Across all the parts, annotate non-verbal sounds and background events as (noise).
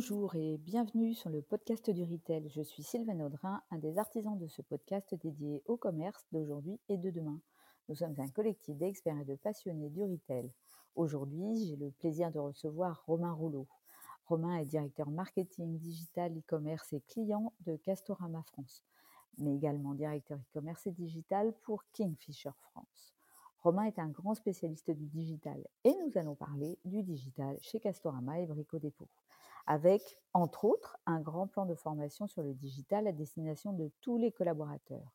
Bonjour et bienvenue sur le podcast du Retail. Je suis Sylvain Audrin, un des artisans de ce podcast dédié au commerce d'aujourd'hui et de demain. Nous sommes un collectif d'experts et de passionnés du retail. Aujourd'hui, j'ai le plaisir de recevoir Romain Rouleau. Romain est directeur marketing, digital, e-commerce et client de Castorama France, mais également directeur e-commerce et digital pour Kingfisher France. Romain est un grand spécialiste du digital et nous allons parler du digital chez Castorama et Brico Dépôt, avec, entre autres, un grand plan de formation sur le digital à destination de tous les collaborateurs.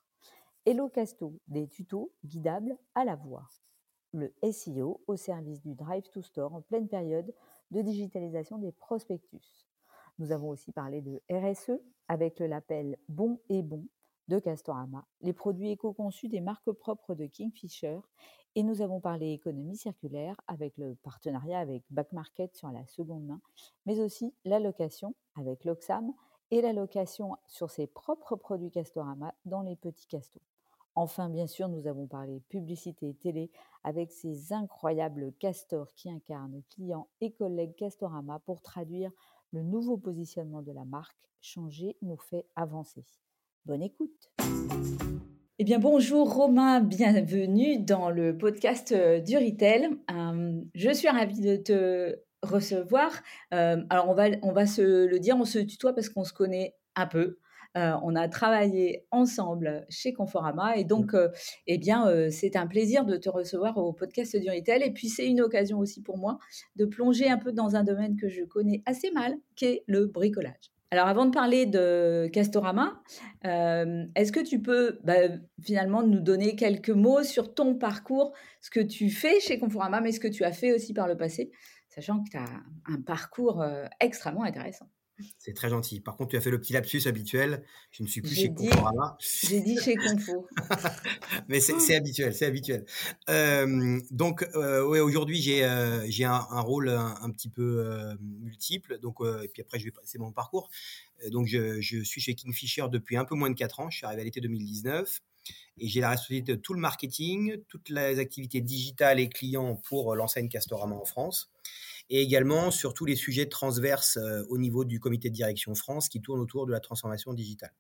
Hello Casto, des tutos guidables à la voix. Le SEO au service du Drive to Store en pleine période de digitalisation des prospectus. Nous avons aussi parlé de RSE avec le label Bon et Bon de Castorama, les produits éco-conçus des marques propres de Kingfisher et nous avons parlé économie circulaire avec le partenariat avec Back Market sur la seconde main, mais aussi la location avec l'Oxam et la location sur ses propres produits Castorama dans les petits castos. Enfin, bien sûr, nous avons parlé publicité télé avec ces incroyables castors qui incarnent clients et collègues Castorama pour traduire le nouveau positionnement de la marque. Changer nous fait avancer. Bonne écoute. Eh bien, bonjour Romain, bienvenue dans le podcast euh, du Retail. Euh, je suis ravie de te recevoir. Euh, alors, on va, on va se le dire, on se tutoie parce qu'on se connaît un peu. Euh, on a travaillé ensemble chez Conforama et donc, eh bien, c'est un plaisir de te recevoir au podcast du Retail. Et puis, c'est une occasion aussi pour moi de plonger un peu dans un domaine que je connais assez mal, qui est le bricolage. Alors, avant de parler de Castorama, est-ce que tu peux bah, finalement nous donner quelques mots sur ton parcours, ce que tu fais chez Conforama, mais ce que tu as fait aussi par le passé, sachant que tu as un parcours extrêmement intéressant? C'est très gentil. Par contre, tu as fait le petit lapsus habituel. Je ne suis plus chez Conforama. J'ai dit chez Confo. (laughs) Mais c'est habituel, c'est habituel. Euh, donc, euh, ouais, aujourd'hui, j'ai euh, j'ai un, rôle un, petit peu multiple. Donc, et puis après, je vais passer mon parcours. Donc, je, je, suis chez Kingfisher depuis un peu moins de 4 ans. Je suis arrivé à l'été 2019 et j'ai la responsabilité de tout le marketing, toutes les activités digitales et clients pour l'enseigne Castorama en France et également sur tous les sujets transverses euh, au niveau du comité de direction France qui tournent autour de la transformation digitale.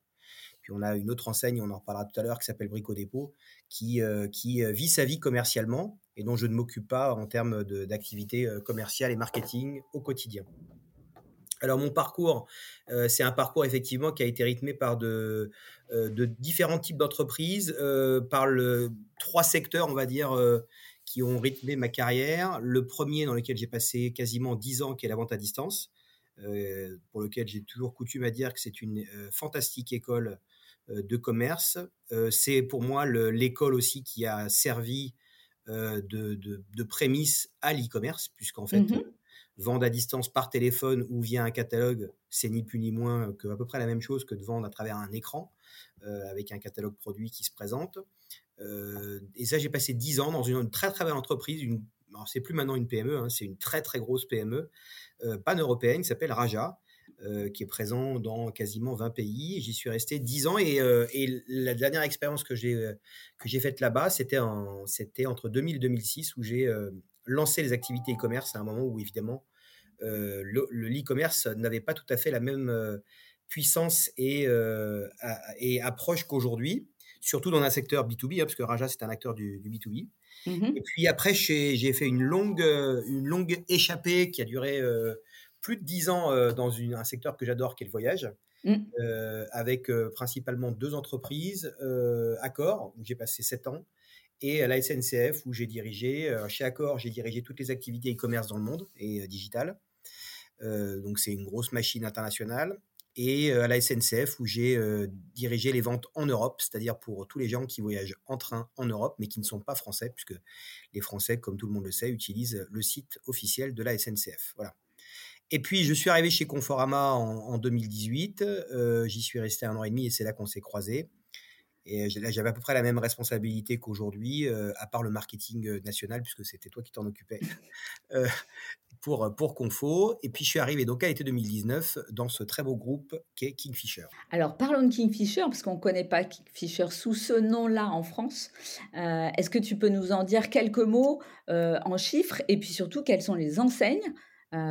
Puis on a une autre enseigne, on en reparlera tout à l'heure, qui s'appelle Brico Dépôt, qui, euh, euh, vit sa vie commercialement et dont je ne m'occupe pas en termes d'activité commerciale et marketing au quotidien. Alors mon parcours, c'est un parcours effectivement qui a été rythmé par de, de différents types d'entreprises, par le, trois secteurs, on va dire, qui ont rythmé ma carrière. Le premier dans lequel j'ai passé quasiment 10 ans, qui est la vente à distance, euh, pour lequel j'ai toujours coutume à dire que c'est une euh, fantastique école euh, de commerce. c'est pour moi l'école aussi qui a servi de, de, de, prémisse à l'e-commerce, puisqu'en fait, mmh vendre à distance par téléphone ou via un catalogue, c'est ni plus ni moins que à peu près la même chose que de vendre à travers un écran avec un catalogue produit qui se présente. Euh, et ça, j'ai passé 10 ans dans une, très très belle entreprise. Une, alors, c'est plus maintenant une PME, hein, c'est une très très grosse PME euh, pan-européenne qui s'appelle Raja. Euh, qui est présent dans quasiment 20 pays. J'y suis resté 10 ans et, la dernière expérience que j'ai que j'ai faite là-bas, c'était en c'était entre 2000 et 2006 où j'ai lancé les activités e-commerce à un moment où évidemment le, l'e-commerce n'avait pas tout à fait la même puissance et approche qu'aujourd'hui surtout dans un secteur B2B, hein, parce que Raja, c'est un acteur du, B2B. Mmh et puis après, j'ai fait une longue, euh, une longue échappée qui a duré euh, plus de dix ans euh, dans un secteur que j'adore, qui est le voyage, mmh. avec principalement deux entreprises, Accor, où j'ai passé sept ans, et à la SNCF, où j'ai dirigé, chez Accor, j'ai dirigé toutes les activités e-commerce dans le monde et digital. donc c'est une grosse machine internationale et à la SNCF où j'ai dirigé les ventes en Europe, c'est-à-dire pour tous les gens qui voyagent en train en Europe mais qui ne sont pas français, puisque les Français, comme tout le monde le sait, utilisent le site officiel de la SNCF. Voilà. Et puis je suis arrivé chez Conforama en, 2018, j'y suis resté un an et demi et c'est là qu'on s'est croisés. Et là, j'avais à peu près la même responsabilité qu'aujourd'hui, à part le marketing national, puisque c'était toi qui t'en occupais. Pour, pour Confo. Et puis, je suis arrivé donc à l'été 2019 dans ce très beau groupe qui est Kingfisher. Alors, parlons de Kingfisher, parce qu'on ne connaît pas Kingfisher sous ce nom-là en France. Euh, est-ce que tu peux nous en dire quelques mots euh, en chiffres et puis surtout, quelles sont les enseignes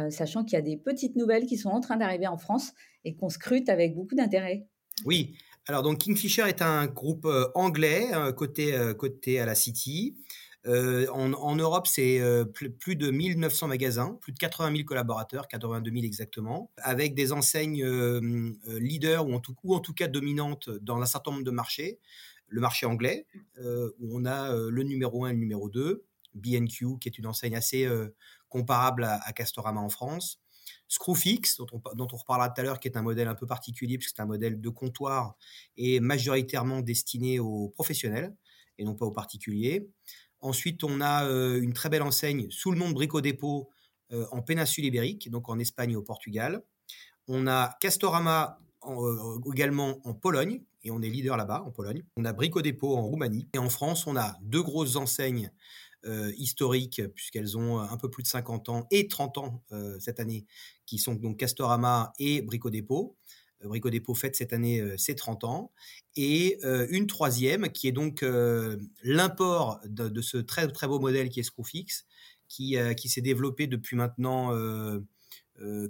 sachant qu'il y a des petites nouvelles qui sont en train d'arriver en France et qu'on scrute avec beaucoup d'intérêt? Oui, alors donc Kingfisher est un groupe anglais côté, côté à la City. Euh, en, Europe, c'est euh, plus, de 1900 magasins, plus de 80 000 collaborateurs, 82 000 exactement, avec des enseignes euh, leaders ou en, tout, cas dominantes dans un certain nombre de marchés. Le marché anglais, où on a le numéro 1 et le numéro 2, B&Q, qui est une enseigne assez comparable à, Castorama en France. Screwfix, dont on, dont on reparlera tout à l'heure, qui est un modèle un peu particulier, puisque c'est un modèle de comptoir et majoritairement destiné aux professionnels et non pas aux particuliers. Ensuite, on a euh, une très belle enseigne sous le nom de Brico Dépôt euh, en péninsule ibérique, donc en Espagne et au Portugal. On a Castorama euh, également en Pologne, et on est leader là-bas en Pologne. On a Brico Dépôt en Roumanie. Et en France, on a deux grosses enseignes historiques, puisqu'elles ont un peu plus de 50 ans et 30 ans cette année, qui sont donc Castorama et Brico Dépôt. Brico Dépôt fête cette année euh, ses 30 ans. Et euh, une troisième, qui est donc euh, l'import de, ce très, très beau modèle qui est Screwfix, qui, qui s'est développé depuis maintenant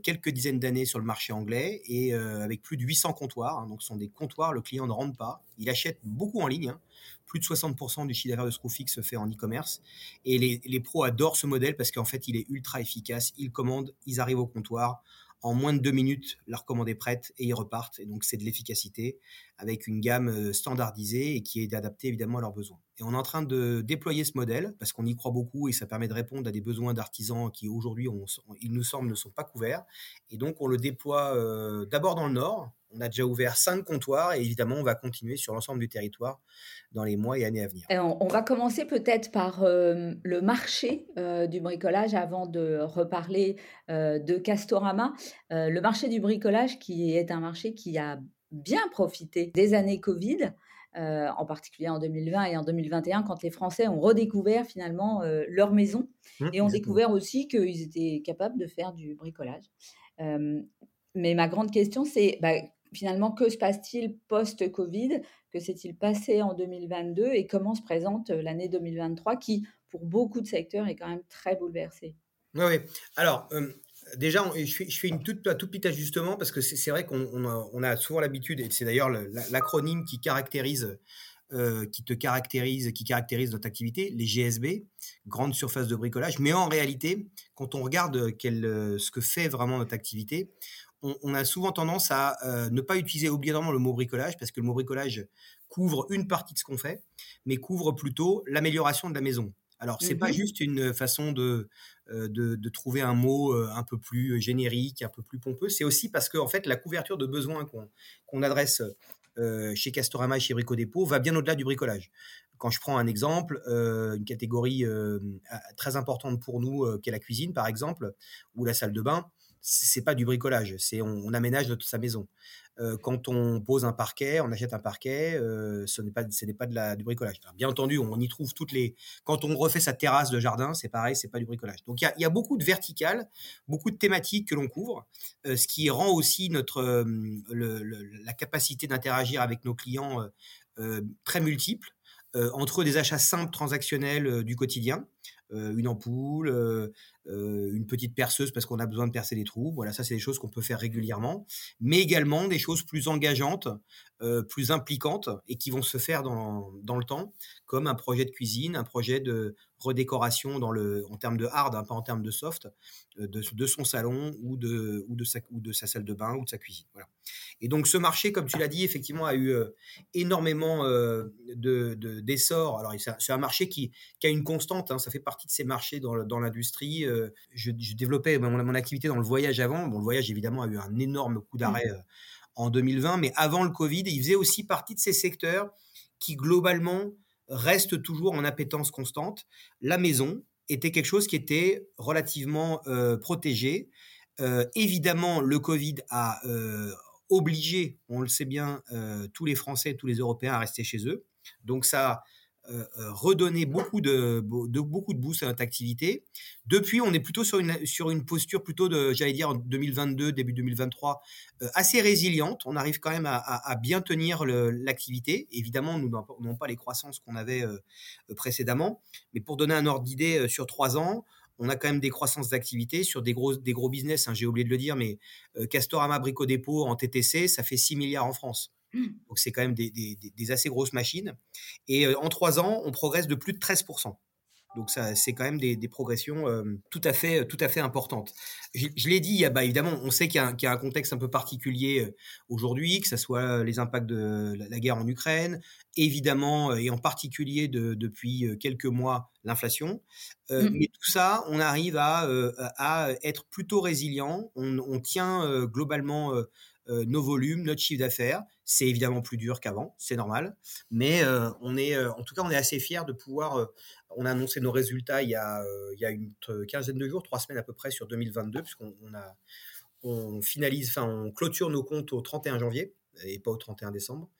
quelques dizaines d'années sur le marché anglais et avec plus de 800 comptoirs. Hein. donc, ce sont des comptoirs, le client ne rentre pas. Il achète beaucoup en ligne. Hein. plus de 60% du chiffre d'affaires de Screwfix se fait en e-commerce. Et les, les, pros adorent ce modèle parce qu'en fait, il est ultra efficace. Ils commandent, ils arrivent au comptoir en moins de deux minutes, leur commande est prête et ils repartent. Et donc, c'est de l'efficacité avec une gamme euh, standardisée et qui est adaptée évidemment à leurs besoins. Et on est en train de déployer ce modèle parce qu'on y croit beaucoup et ça permet de répondre à des besoins d'artisans qui aujourd'hui, il nous semble, ne sont pas couverts. Et donc, on le déploie euh, d'abord dans le Nord. On a déjà ouvert cinq comptoirs et évidemment, on va continuer sur l'ensemble du territoire dans les mois et années à venir. on, va commencer peut-être par euh, le marché du bricolage avant de reparler de Castorama. le marché du bricolage qui est un marché qui a bien profité des années Covid, euh, en particulier en 2020 et en 2021, quand les Français ont redécouvert finalement euh, leur maison mmh, et ont découvert aussi qu'ils étaient capables de faire du bricolage. Euh, mais ma grande question, c'est bah, finalement, que se passe-t-il post-Covid? Que s'est-il passé en 2022 et comment se présente l'année 2023 qui, pour beaucoup de secteurs, est quand même très bouleversée? Oui. Alors, déjà, je fais, une toute, toute petite ajustement parce que c'est vrai qu'on a, souvent l'habitude, et c'est d'ailleurs l'acronyme qui caractérise, euh, te caractérise notre activité, les GSB, grandes surfaces de bricolage. Mais en réalité, quand on regarde ce que fait vraiment notre activité, on, a souvent tendance à euh, ne pas utiliser obligatoirement le mot bricolage parce que le mot bricolage couvre une partie de ce qu'on fait, mais couvre plutôt l'amélioration de la maison. Alors, c'est pas mmh juste une façon de, euh, de, trouver un mot euh, un peu plus générique, un peu plus pompeux. C'est aussi parce que, en fait, la couverture de besoins qu'on adresse euh, chez Castorama et chez Brico Dépôt va bien au-delà du bricolage. Quand je prends un exemple, une catégorie très importante pour nous, qui est la cuisine, par exemple, ou la salle de bain, c'est pas du bricolage, c'est on, aménage toute sa maison. Euh, quand on pose un parquet, on achète un parquet, euh, ce n'est pas, ce n'est pas de la, du bricolage. bien entendu, on y trouve toutes les. Quand on refait sa terrasse de jardin, c'est pareil, c'est pas du bricolage. Donc il y a, beaucoup de verticales, beaucoup de thématiques que l'on couvre, euh, ce qui rend aussi notre la capacité d'interagir avec nos clients très multiple. entre des achats simples transactionnels du quotidien, une ampoule, une petite perceuse parce qu'on a besoin de percer les trous. Voilà, ça c'est des choses qu'on peut faire régulièrement, mais également des choses plus engageantes, plus impliquantes et qui vont se faire dans, dans, le temps, comme un projet de cuisine, un projet de redécoration dans le, en termes de hard, hein, pas en termes de soft, de, de, son salon ou de, ou, de sa, ou de sa salle de bain ou de sa cuisine. Voilà. Et donc ce marché, comme tu l'as dit, effectivement a eu énormément de d'essor. Alors c'est un marché qui, qui, a une constante, hein, ça fait partie de ces marchés dans, dans l'industrie je, développais mon, activité dans le voyage avant. Bon, le voyage, évidemment, a eu un énorme coup d'arrêt mmh. euh, en 2020, mais avant le Covid, il faisait aussi partie de ces secteurs qui, globalement, restent toujours en appétence constante. La maison était quelque chose qui était relativement euh, protégé. Euh, évidemment, le Covid a obligé, on le sait bien, tous les Français, tous les Européens à rester chez eux. Donc ça euh, euh, redonner beaucoup de, beaucoup de boost à notre activité. Depuis, on est plutôt sur une, sur une posture plutôt de, j'allais dire, en 2022, début 2023, euh, assez résiliente. On arrive quand même à, à, bien tenir l'activité. Évidemment, nous n'avons pas les croissances qu'on avait précédemment. Mais pour donner un ordre d'idée, sur trois ans, on a quand même des croissances d'activité sur des gros, des gros business. Hein, j'ai oublié de le dire, mais Castorama Brico Dépôt en TTC, ça fait 6 milliards en France. Mmh. Donc c'est quand même des, des, assez grosses machines. Et en trois ans, on progresse de plus de 13%. Donc ça, c'est quand même des, progressions euh, tout à fait, tout à fait importantes. Je, l'ai dit, bah, évidemment, on sait qu'il y, a un contexte un peu particulier euh, aujourd'hui, que ce soit les impacts de la, guerre en Ukraine, évidemment, euh, et en particulier depuis quelques mois, l'inflation. Mmh. Mais tout ça, on arrive à, à être plutôt résilient. On, on tient globalement euh, nos volumes, notre chiffre d'affaires. C'est évidemment plus dur qu'avant, c'est normal, mais euh, on est, euh, en tout cas, on est assez fiers de pouvoir. on a annoncé nos résultats il y a, il y a une quinzaine de jours, trois semaines à peu près sur 2022, puisqu'on on a, on finalise, enfin, on clôture nos comptes au 31 janvier et pas au 31 décembre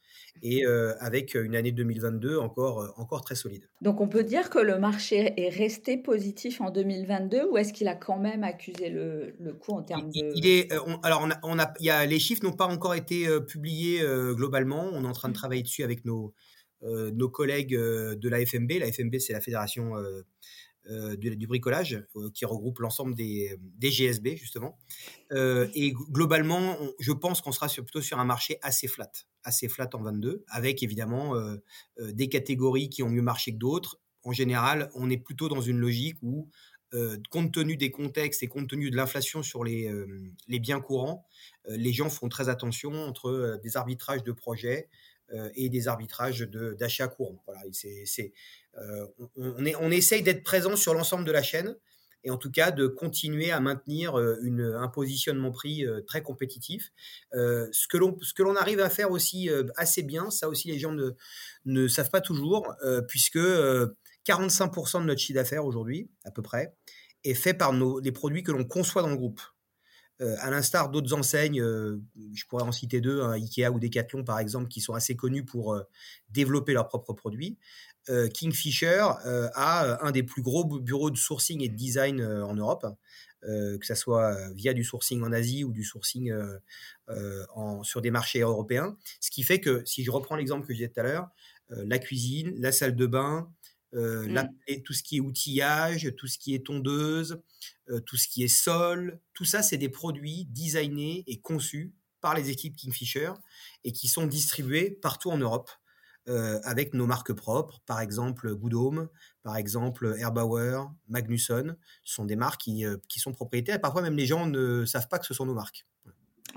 et euh, avec une année 2022 encore, euh, encore très solide. Donc on peut dire que le marché est resté positif en 2022 ou est-ce qu'il a quand même accusé le, le coup en termes de... Il est, euh, alors on a, on a, y a, les chiffres n'ont pas encore été publiés globalement, on est en train de mmh. travailler dessus avec nos, nos collègues de la FMB. La FMB c'est la fédération euh, du, bricolage euh, qui regroupe l'ensemble des, des, GSB justement. Euh, et globalement, je pense qu'on sera plutôt sur un marché assez flat, assez flat en 22, avec évidemment des catégories qui ont mieux marché que d'autres. En général, on est plutôt dans une logique où, compte tenu des contextes et compte tenu de l'inflation sur les, les biens courants, les gens font très attention entre des arbitrages de projets et des arbitrages d'achat courant. Voilà, c'est euh, on, essaye d'être présent sur l'ensemble de la chaîne et en tout cas de continuer à maintenir euh, un positionnement prix euh, très compétitif. ce que l'on arrive à faire aussi assez bien, ça aussi les gens ne, savent pas toujours, puisque 45% de notre chiffre d'affaires aujourd'hui, à peu près, est fait par les produits que l'on conçoit dans le groupe. À l'instar d'autres enseignes, je pourrais en citer deux, hein, Ikea ou Decathlon par exemple, qui sont assez connus pour développer leurs propres produits. Euh, Kingfisher euh, a euh, un des plus gros bureaux de sourcing et de design en Europe, que ce soit via du sourcing en Asie ou du sourcing sur des marchés européens. Ce qui fait que, si je reprends l'exemple que je disais tout à l'heure, la cuisine, la salle de bain, mmh. tout ce qui est outillage, tout ce qui est tondeuse, tout ce qui est sol, tout ça, c'est des produits designés et conçus par les équipes Kingfisher et qui sont distribués partout en Europe. Euh, avec nos marques propres, par exemple Good Home, par exemple Erbauer, Magnusson, sont des marques qui, qui, sont propriétaires. parfois même les gens ne savent pas que ce sont nos marques.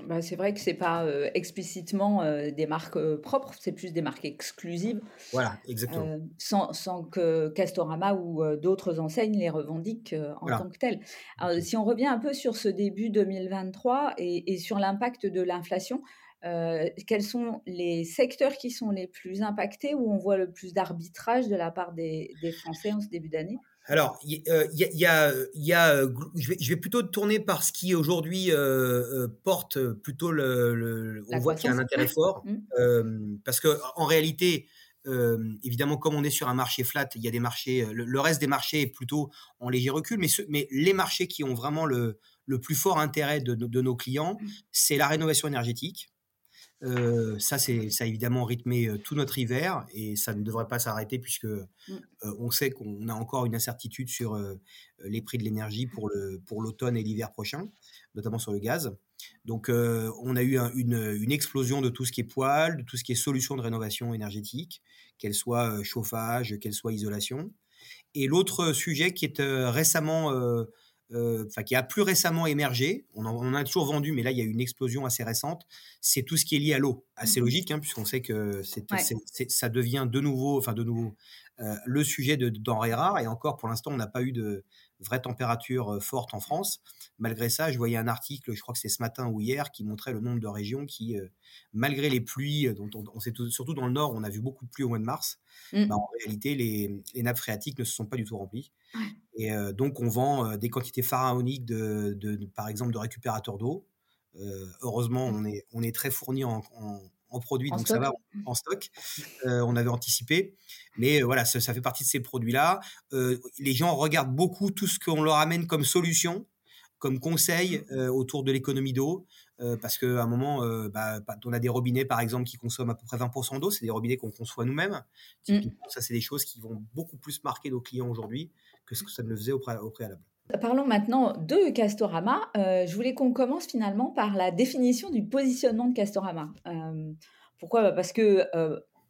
Bah, c'est vrai que c'est pas euh, explicitement des marques propres, c'est plus des marques exclusives. Voilà, exactement. sans, sans, que Castorama ou d'autres enseignes les revendiquent en tant que telles. Alors, si on revient un peu sur ce début 2023 et, et sur l'impact de l'inflation, euh, quels sont les secteurs qui sont les plus impactés, où on voit le plus d'arbitrage de la part des, Français en ce début d'année? Alors, il y, a, y a je, vais, plutôt tourner par ce qui aujourd'hui euh, euh, porte plutôt le. on voit qu'il y a un intérêt fort, mmh. parce que en réalité, évidemment, comme on est sur un marché flat, il y a des marchés. Le, reste des marchés est plutôt en léger recul, mais, mais les marchés qui ont vraiment le, le plus fort intérêt de, de nos clients, mmh. c'est la rénovation énergétique. Euh, ça, c'est ça a évidemment rythmé tout notre hiver et ça ne devrait pas s'arrêter puisque mmh. on sait qu'on a encore une incertitude sur les prix de l'énergie pour le pour l'automne et l'hiver prochain, notamment sur le gaz. Donc, on a eu une, une, explosion de tout ce qui est poêle, de tout ce qui est solution de rénovation énergétique, qu'elle soit chauffage, qu'elle soit isolation. Et l'autre sujet qui est récemment enfin qui a plus récemment émergé. On en, a toujours vendu, mais là il y a eu une explosion assez récente. C'est tout ce qui est lié à l'eau. Assez mmh logique, hein, puisqu'on sait que ça devient de nouveau, enfin de nouveau, euh, le sujet de, denrées rares. Et encore, pour l'instant, on n'a pas eu de vraie température euh, forte en France. Malgré ça, je voyais un article, je crois que c'est ce matin ou hier, qui montrait le nombre de régions qui, malgré les pluies, dont on, sait surtout dans le nord, on a vu beaucoup de pluie au mois de mars. Mmh. Bah, en réalité, les, les, nappes phréatiques ne se sont pas du tout remplies. Et donc, on vend des quantités pharaoniques, de, par exemple, de récupérateurs d'eau. heureusement, on est, on est très fourni en, produits, donc ça va en stock. on avait anticipé. Mais voilà, ça, fait partie de ces produits-là. les gens regardent beaucoup tout ce qu'on leur amène comme solution, comme conseil mmh. autour de l'économie d'eau. parce qu'à un moment, bah, on a des robinets, par exemple, qui consomment à peu près 20% d'eau. C'est des robinets qu'on conçoit nous-mêmes. Mmh. Ça, c'est des choses qui vont beaucoup plus marquer nos clients aujourd'hui que ce que ça ne le faisait au, préalable. Parlons maintenant de Castorama. je voulais qu'on commence finalement par la définition du positionnement de Castorama. pourquoi? Bah, Parce que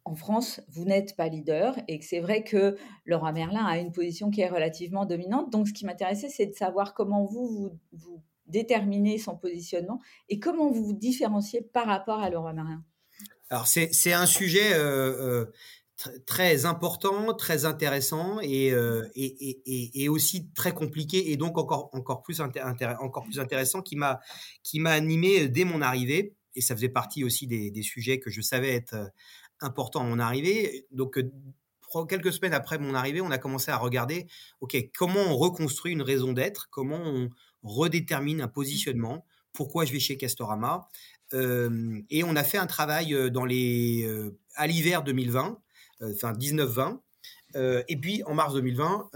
en France, vous n'êtes pas leader et que c'est vrai que Laurent Merlin a une position qui est relativement dominante. Donc, ce qui m'intéressait, c'est de savoir comment vous, vous, déterminez son positionnement et comment vous vous différenciez par rapport à Laurent Merlin. Alors, c'est un sujet euh, euh, très important, très intéressant euh, et, et, et, aussi très compliqué et donc encore, encore, plus, encore plus intéressant qui m'a animé dès mon arrivée. Et ça faisait partie aussi des, sujets que je savais être important à mon arrivée. Donc, quelques semaines après mon arrivée, on a commencé à regarder, OK, comment on reconstruit une raison d'être, comment on redétermine un positionnement, pourquoi je vais chez Castorama? et on a fait un travail dans les, à l'hiver 2020, enfin 19-20. et puis en mars 2020,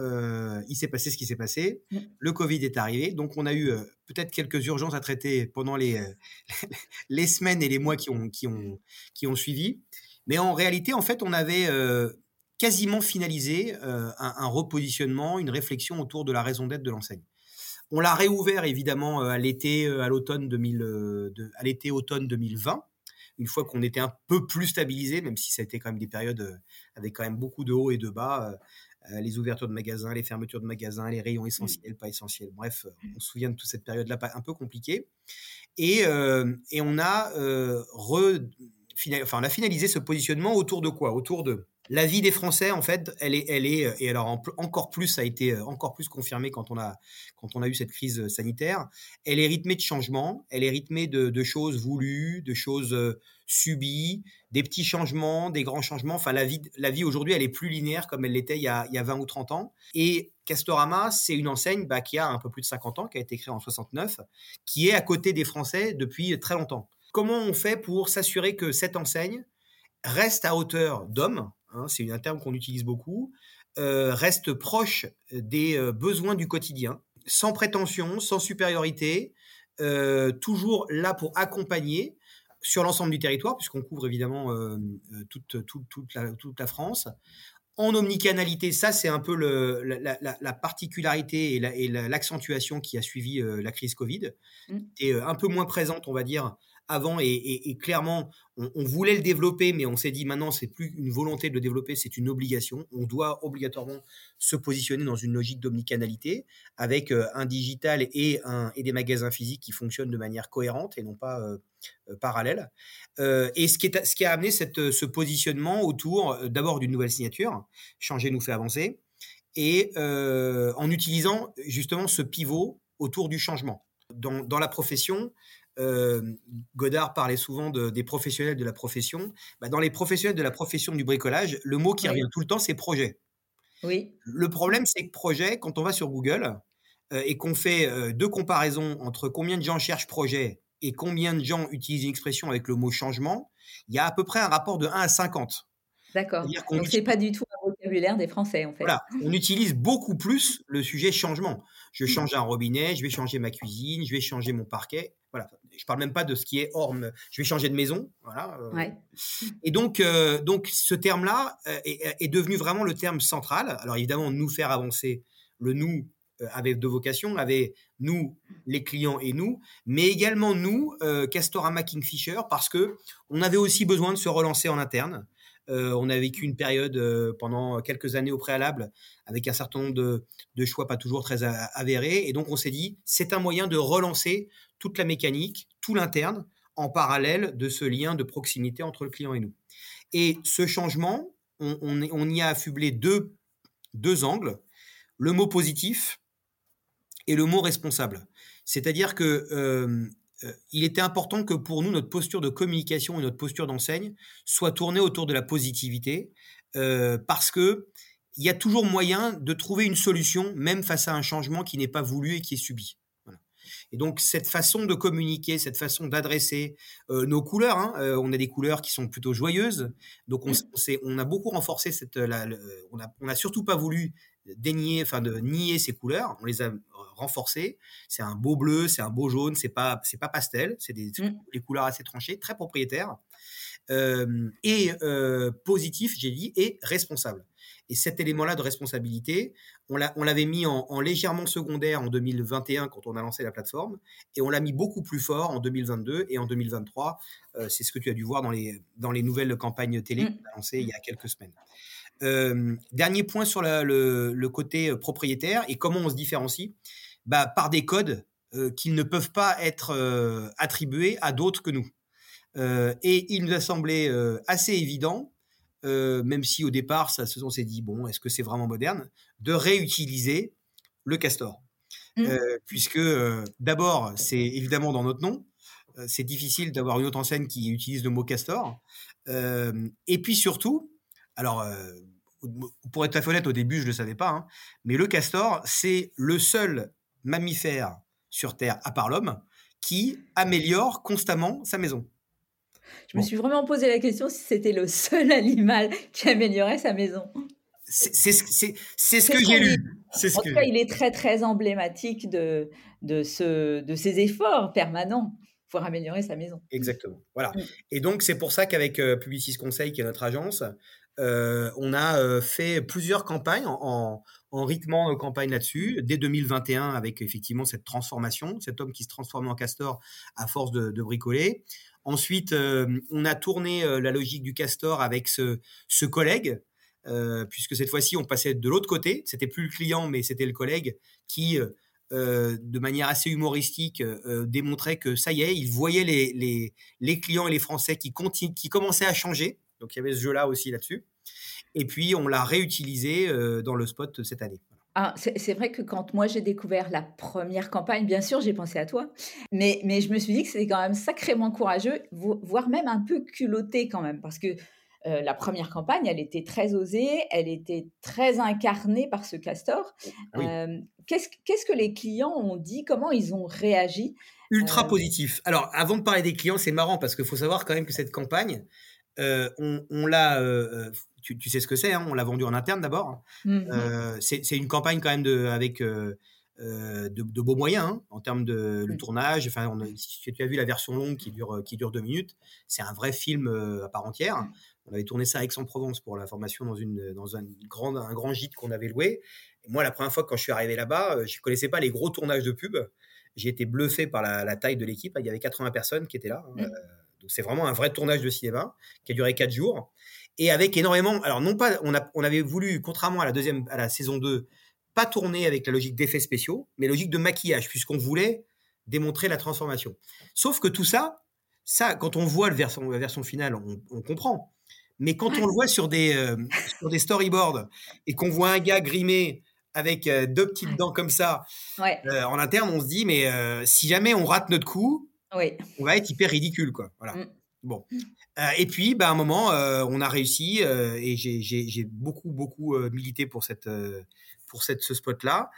il s'est passé ce qui s'est passé. Mmh. Le Covid est arrivé, donc on a eu peut-être quelques urgences à traiter pendant les, (laughs) les semaines et les mois qui ont, qui ont, qui ont suivi. Mais en réalité, en fait, on avait euh, quasiment finalisé euh, un, repositionnement, une réflexion autour de la raison d'être de l'enseigne. On l'a réouvert évidemment euh, à l'été, à l'automne 2000, à l'été automne 2020, une fois qu'on était un peu plus stabilisé, même si ça a été quand même des périodes avec quand même beaucoup de hauts et de bas. les ouvertures de magasins, les fermetures de magasins, les rayons essentiels, pas essentiels. Bref, on se souvient de toute cette période-là un peu compliquée. Et, et on a re, enfin, on a finalisé ce positionnement autour de quoi? Autour de la vie des Français, en fait, elle est, elle est, et alors encore plus, ça a été euh, encore plus confirmé quand on a, quand on a eu cette crise euh, sanitaire. Elle est rythmée de changements, elle est rythmée de, choses voulues, de choses euh, subies, des petits changements, des grands changements. Enfin, la vie, la vie aujourd'hui, elle est plus linéaire comme elle l'était il, y a, il y a 20 ou 30 ans. Et Castorama, c'est une enseigne bah, qui a un peu plus de 50 ans, qui a été créée en 69, qui est à côté des Français depuis très longtemps. Comment on fait pour s'assurer que cette enseigne reste à hauteur d'homme, hein, c'est un terme qu'on utilise beaucoup, euh, reste proche des euh, besoins du quotidien, sans prétention, sans supériorité, euh, toujours là pour accompagner sur l'ensemble du territoire, puisqu'on couvre évidemment toute, toute, la, toute, la, France. En omnicanalité, ça c'est un peu le, la, particularité et l'accentuation qui a suivi la crise Covid, mmh. et un peu moins présente, on va dire, avant et, clairement on, voulait le développer, mais on s'est dit maintenant c'est plus une volonté de le développer, c'est une obligation. On doit obligatoirement se positionner dans une logique d'omnicanalité avec euh, un digital et, des magasins physiques qui fonctionnent de manière cohérente et non pas euh, euh, parallèle. et ce qui, est, ce qui a amené ce positionnement autour d'abord d'une nouvelle signature, changer nous fait avancer, et en utilisant justement ce pivot autour du changement. Dans la profession, Godard parlait souvent des professionnels de la profession. Bah, dans les professionnels de la profession du bricolage, le mot qui revient tout le temps, c'est projet. Oui. Le problème, c'est que projet, quand on va sur Google et qu'on fait deux comparaisons entre combien de gens cherchent projet et combien de gens utilisent une expression avec le mot changement, il y a à peu près un rapport de 1 à 50. D'accord. Donc, ce n'est pas du tout un vocabulaire des Français, en fait. Voilà. (laughs) On utilise beaucoup plus le sujet changement. Je mmh. change un robinet, je vais changer ma cuisine, je vais changer mon parquet. Voilà. Je parle même pas de ce qui est hors. Je vais changer de maison. Voilà. Euh. Et donc, euh, donc ce terme-là euh, est, devenu vraiment le terme central. Alors évidemment, nous faire avancer le nous avec deux vocations, avec nous, les clients et nous, mais également nous, Castorama Kingfisher, parce que on avait aussi besoin de se relancer en interne. Euh, on a vécu une période euh, pendant quelques années au préalable avec un certain nombre de, choix pas toujours très avérés. Et donc, on s'est dit, c'est un moyen de relancer toute la mécanique, tout l'interne, en parallèle de ce lien de proximité entre le client et nous. Et ce changement, on, y a affublé deux, angles, le mot positif et le mot responsable. C'est-à-dire que euh, il était important que pour nous, notre posture de communication et notre posture d'enseigne soit tournée autour de la positivité, euh, parce que il y a toujours moyen de trouver une solution, même face à un changement qui n'est pas voulu et qui est subi. Et donc cette façon de communiquer, cette façon d'adresser euh, nos couleurs, hein, on a des couleurs qui sont plutôt joyeuses, donc on, mmh. on a beaucoup renforcé cette, on n'a on surtout pas voulu dénier, enfin de nier ces couleurs, on les a renforcées. C'est un beau bleu, c'est un beau jaune, c'est pas c'est pas pastel, c'est des, mmh. couleurs assez tranchées, très propriétaires. et positif, j'ai dit, et responsable. Et cet élément-là de responsabilité, on l'avait mis en, légèrement secondaire en 2021 quand on a lancé la plateforme, et on l'a mis beaucoup plus fort en 2022 et en 2023. Euh, c'est ce que tu as dû voir dans les, dans les nouvelles campagnes télé mmh. qu'on a lancées il y a quelques semaines. Euh, dernier point sur le, côté euh, propriétaire et comment on se différencie bah, Par des codes qui ne peuvent pas être attribués à d'autres que nous. et il nous a semblé assez évident euh, même si au départ, ça, on s'est dit, bon, est-ce que c'est vraiment moderne, de réutiliser le castor. Mmh. Euh, puisque euh, d'abord, c'est évidemment dans notre nom, c'est difficile d'avoir une autre enseigne qui utilise le mot castor. et puis surtout, alors, pour être très honnête, au début, je ne le savais pas, hein, mais le castor, c'est le seul mammifère sur Terre, à part l'homme, qui améliore constamment sa maison. Je me suis vraiment posé la question si c'était le seul animal qui améliorait sa maison. C'est ce que j'ai lu. En tout cas, il est très, très emblématique de, de, ce, de ses efforts permanents pour améliorer sa maison. Exactement. Voilà. Mm. Et donc, c'est pour ça qu'avec euh, Publicis Conseil, qui est notre agence, euh, on a euh, fait plusieurs campagnes en, en rythmant nos campagnes là-dessus, dès 2021, avec effectivement cette transformation, cet homme qui se transforme en castor à force de, bricoler. Ensuite, euh, on a tourné la logique du castor avec ce, collègue, puisque cette fois-ci, on passait de l'autre côté. C'était plus le client, mais c'était le collègue qui, de manière assez humoristique, démontrait que ça y est, il voyait les, clients et les Français qui commençaient à changer. Donc il y avait ce jeu-là aussi là-dessus. Et puis, on l'a réutilisé dans le spot cette année. Ah, c'est vrai que quand moi j'ai découvert la première campagne, bien sûr, j'ai pensé à toi, mais, mais je me suis dit que c'était quand même sacrément courageux, voire même un peu culotté quand même, parce que euh, la première campagne, elle était très osée, elle était très incarnée par ce castor. Euh, qu'est-ce que les clients ont dit? Comment ils ont réagi? Ultra euh, positif. Alors, avant de parler des clients, c'est marrant parce qu'il faut savoir quand même que cette campagne, on, on l'a tu, sais ce que c'est, hein, on l'a vendu en interne d'abord. Mmh c'est une campagne quand même de, avec de, beaux moyens hein, en termes de le mmh. tournage. Enfin, si tu as vu la version longue qui dure, qui dure deux minutes, c'est un vrai film à part entière. Mmh. On avait tourné ça à Aix-en-Provence pour la formation dans, une, dans un, grand, un grand gîte qu'on avait loué. moi, la première fois quand je suis arrivé là-bas, je ne connaissais pas les gros tournages de pub. J'ai été bluffé par la, taille de l'équipe. Il y avait 80 personnes qui étaient là. Hein, donc c'est vraiment un vrai tournage de cinéma qui a duré quatre jours et avec énormément. Alors, non pas, on, a, on avait voulu, contrairement à la deuxième, à la saison 2, pas tourner avec la logique d'effets spéciaux, mais logique de maquillage, puisqu'on voulait démontrer la transformation. Sauf que tout ça, ça, quand on voit le version, la version finale, on, comprend. Mais quand on le voit sur des, euh, sur des storyboards et qu'on voit un gars grimé avec euh, deux petites dents comme ça, euh, en interne, on se dit, mais si jamais on rate notre coup, on va être hyper ridicule. Quoi. Voilà. Mm. Bon. Euh, et puis, bah, à un moment, euh, on a réussi euh, et j'ai beaucoup, beaucoup milité pour, cette, pour cette, ce spot-là,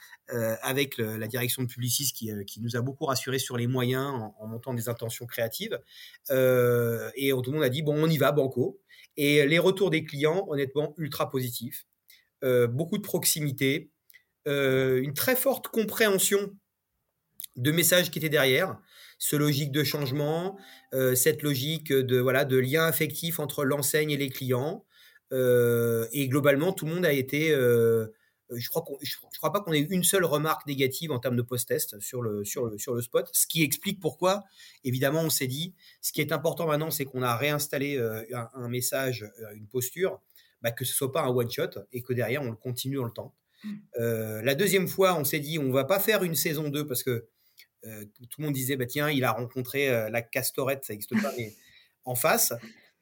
avec la direction de Publicis qui, qui, nous a beaucoup rassuré sur les moyens en, montant des intentions créatives. et tout le monde a dit, bon, on y va, banco. Et les retours des clients, honnêtement, ultra positifs. beaucoup de proximité, une très forte compréhension de messages qui étaient derrière ce logique de changement, euh, cette logique de, voilà, de lien affectif entre l'enseigne et les clients. Euh, et globalement, tout le monde a été. Euh, je crois, je, crois pas qu'on ait une seule remarque négative en termes de post-test sur le, sur, le, sur le spot, ce qui explique pourquoi, évidemment, on s'est dit, ce qui est important maintenant, c'est qu'on a réinstallé un, message, une posture, bah, que ce soit pas un one-shot et que derrière, on le continue dans le temps. Mmh. la deuxième fois, on s'est dit, on va pas faire une saison 2 parce que euh, tout le monde disait bah tiens il a rencontré euh, la castorette ça n'existe pas mais (laughs) en face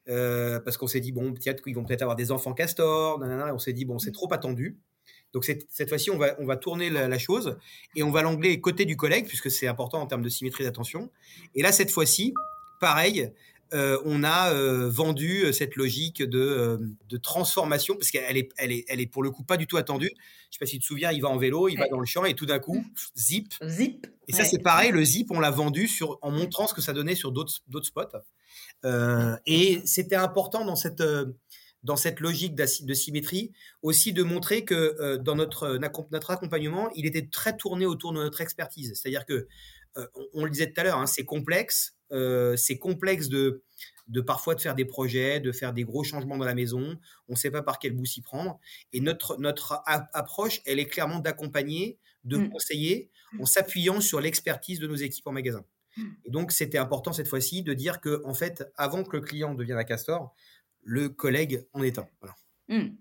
euh, parce qu'on s'est dit bon peut-être qu'ils vont peut-être avoir des enfants castors et on s'est dit bon c'est trop attendu. Donc cette, cette fois-ci on va on va tourner la, chose et on va l'angler côté du collègue puisque c'est important en termes de symétrie d'attention. Et là cette fois-ci pareil euh, on a euh, vendu euh, cette logique de, transformation parce qu'elle est, elle est, elle est pour le coup pas du tout attendue. Je sais pas si tu te souviens, il va en vélo, il va dans le champ et tout d'un coup, (laughs) zip. Zip. Et ça, c'est pareil, le zip, on l'a vendu sur, en montrant ce que ça donnait sur d'autres spots. et c'était important dans cette, dans cette logique de symétrie aussi de montrer que dans notre, notre accompagnement, il était très tourné autour de notre expertise. C'est-à-dire que on, le disait tout à l'heure, hein, c'est complexe. c'est complexe de, de parfois de faire des projets, de faire des gros changements dans la maison. On ne sait pas par quel bout s'y prendre. Et notre, notre approche, elle est clairement d'accompagner, de mmh. conseiller, en s'appuyant sur l'expertise de nos équipes en magasin. Mmh. Et donc, c'était important cette fois-ci de dire que, en fait, avant que le client devienne un castor, le collègue en est un. Mmh.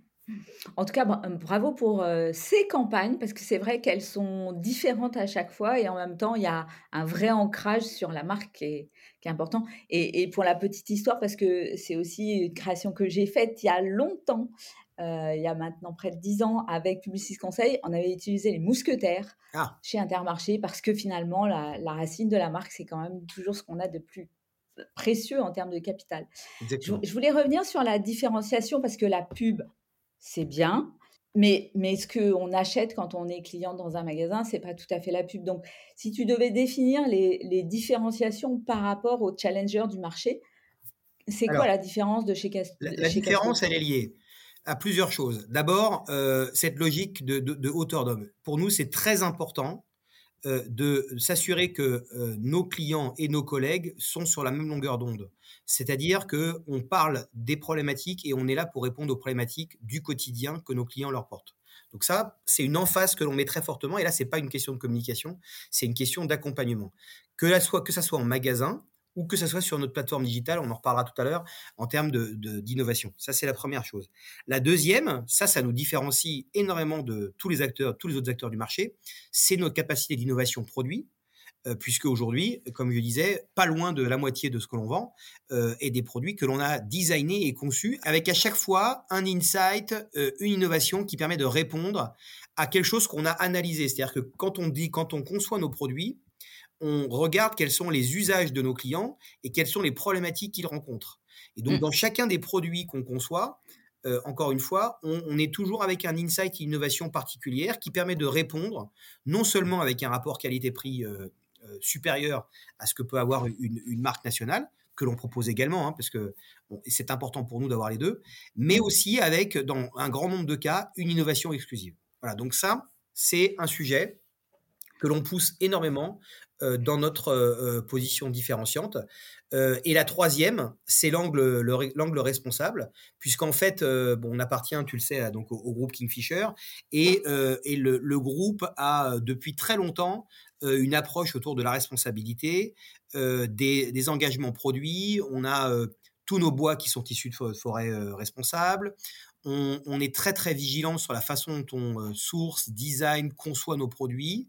En tout cas, bravo pour ces campagnes, parce que c'est vrai qu'elles sont différentes à chaque fois et en même temps, il y a un vrai ancrage sur la marque qui est, important. Et, pour la petite histoire, parce que c'est aussi une création que j'ai faite il y a longtemps, il y a maintenant près de 10 ans, avec Publicis Conseil, on avait utilisé les mousquetaires ah. chez Intermarché parce que finalement, la, racine de la marque, c'est quand même toujours ce qu'on a de plus précieux en termes de capital. je voulais revenir sur la différenciation parce que la pub, c'est bien. Mais, mais ce qu'on achète quand on est client dans un magasin, c'est pas tout à fait la pub. Donc, si tu devais définir les, différenciations par rapport aux challengers du marché, c'est quoi la différence de chez Castor La, différence, elle est liée à plusieurs choses. D'abord, euh, cette logique de, de, hauteur d'homme. Pour nous, c'est très important de s'assurer que euh, nos clients et nos collègues sont sur la même longueur d'onde. C'est-à-dire que on parle des problématiques et on est là pour répondre aux problématiques du quotidien que nos clients leur portent. Donc ça, c'est une emphase que l'on met très fortement. Et là, c'est pas une question de communication, c'est une question d'accompagnement. Que, soit, que ça soit en magasin, ou que ce soit sur notre plateforme digitale, on en reparlera tout à l'heure, en termes d'innovation. Ça, c'est la première chose. La deuxième, ça, ça nous différencie énormément de tous les acteurs, tous les autres acteurs du marché, c'est notre capacité d'innovation produit, euh, puisque aujourd'hui, comme je disais, pas loin de la moitié de ce que l'on vend euh, est des produits que l'on a designés et conçus avec à chaque fois un insight, euh, une innovation qui permet de répondre à quelque chose qu'on a analysé. C'est-à-dire que quand on dit, quand on conçoit nos produits, on regarde quels sont les usages de nos clients et quelles sont les problématiques qu'ils rencontrent. Et donc, mmh. dans chacun des produits qu'on conçoit, euh, encore une fois, on, est toujours avec un insight et innovation particulière qui permet de répondre, non seulement avec un rapport qualité-prix euh, euh, supérieur à ce que peut avoir une, marque nationale, que l'on propose également, hein, parce que c'est important pour nous d'avoir les deux, mais mmh. aussi avec, dans un grand nombre de cas, une innovation exclusive. Voilà, donc ça, c'est un sujet que l'on pousse énormément dans notre euh, euh, position différenciante. et la troisième, c'est l'angle, responsable, puisqu'en fait, bon, on appartient, tu le sais, donc au, groupe Kingfisher, et, et le, groupe a depuis très longtemps une approche autour de la responsabilité, des, engagements produits. On a tous nos bois qui sont issus de forêts responsables. On, on, est très très vigilant sur la façon dont on source, design, conçoit nos produits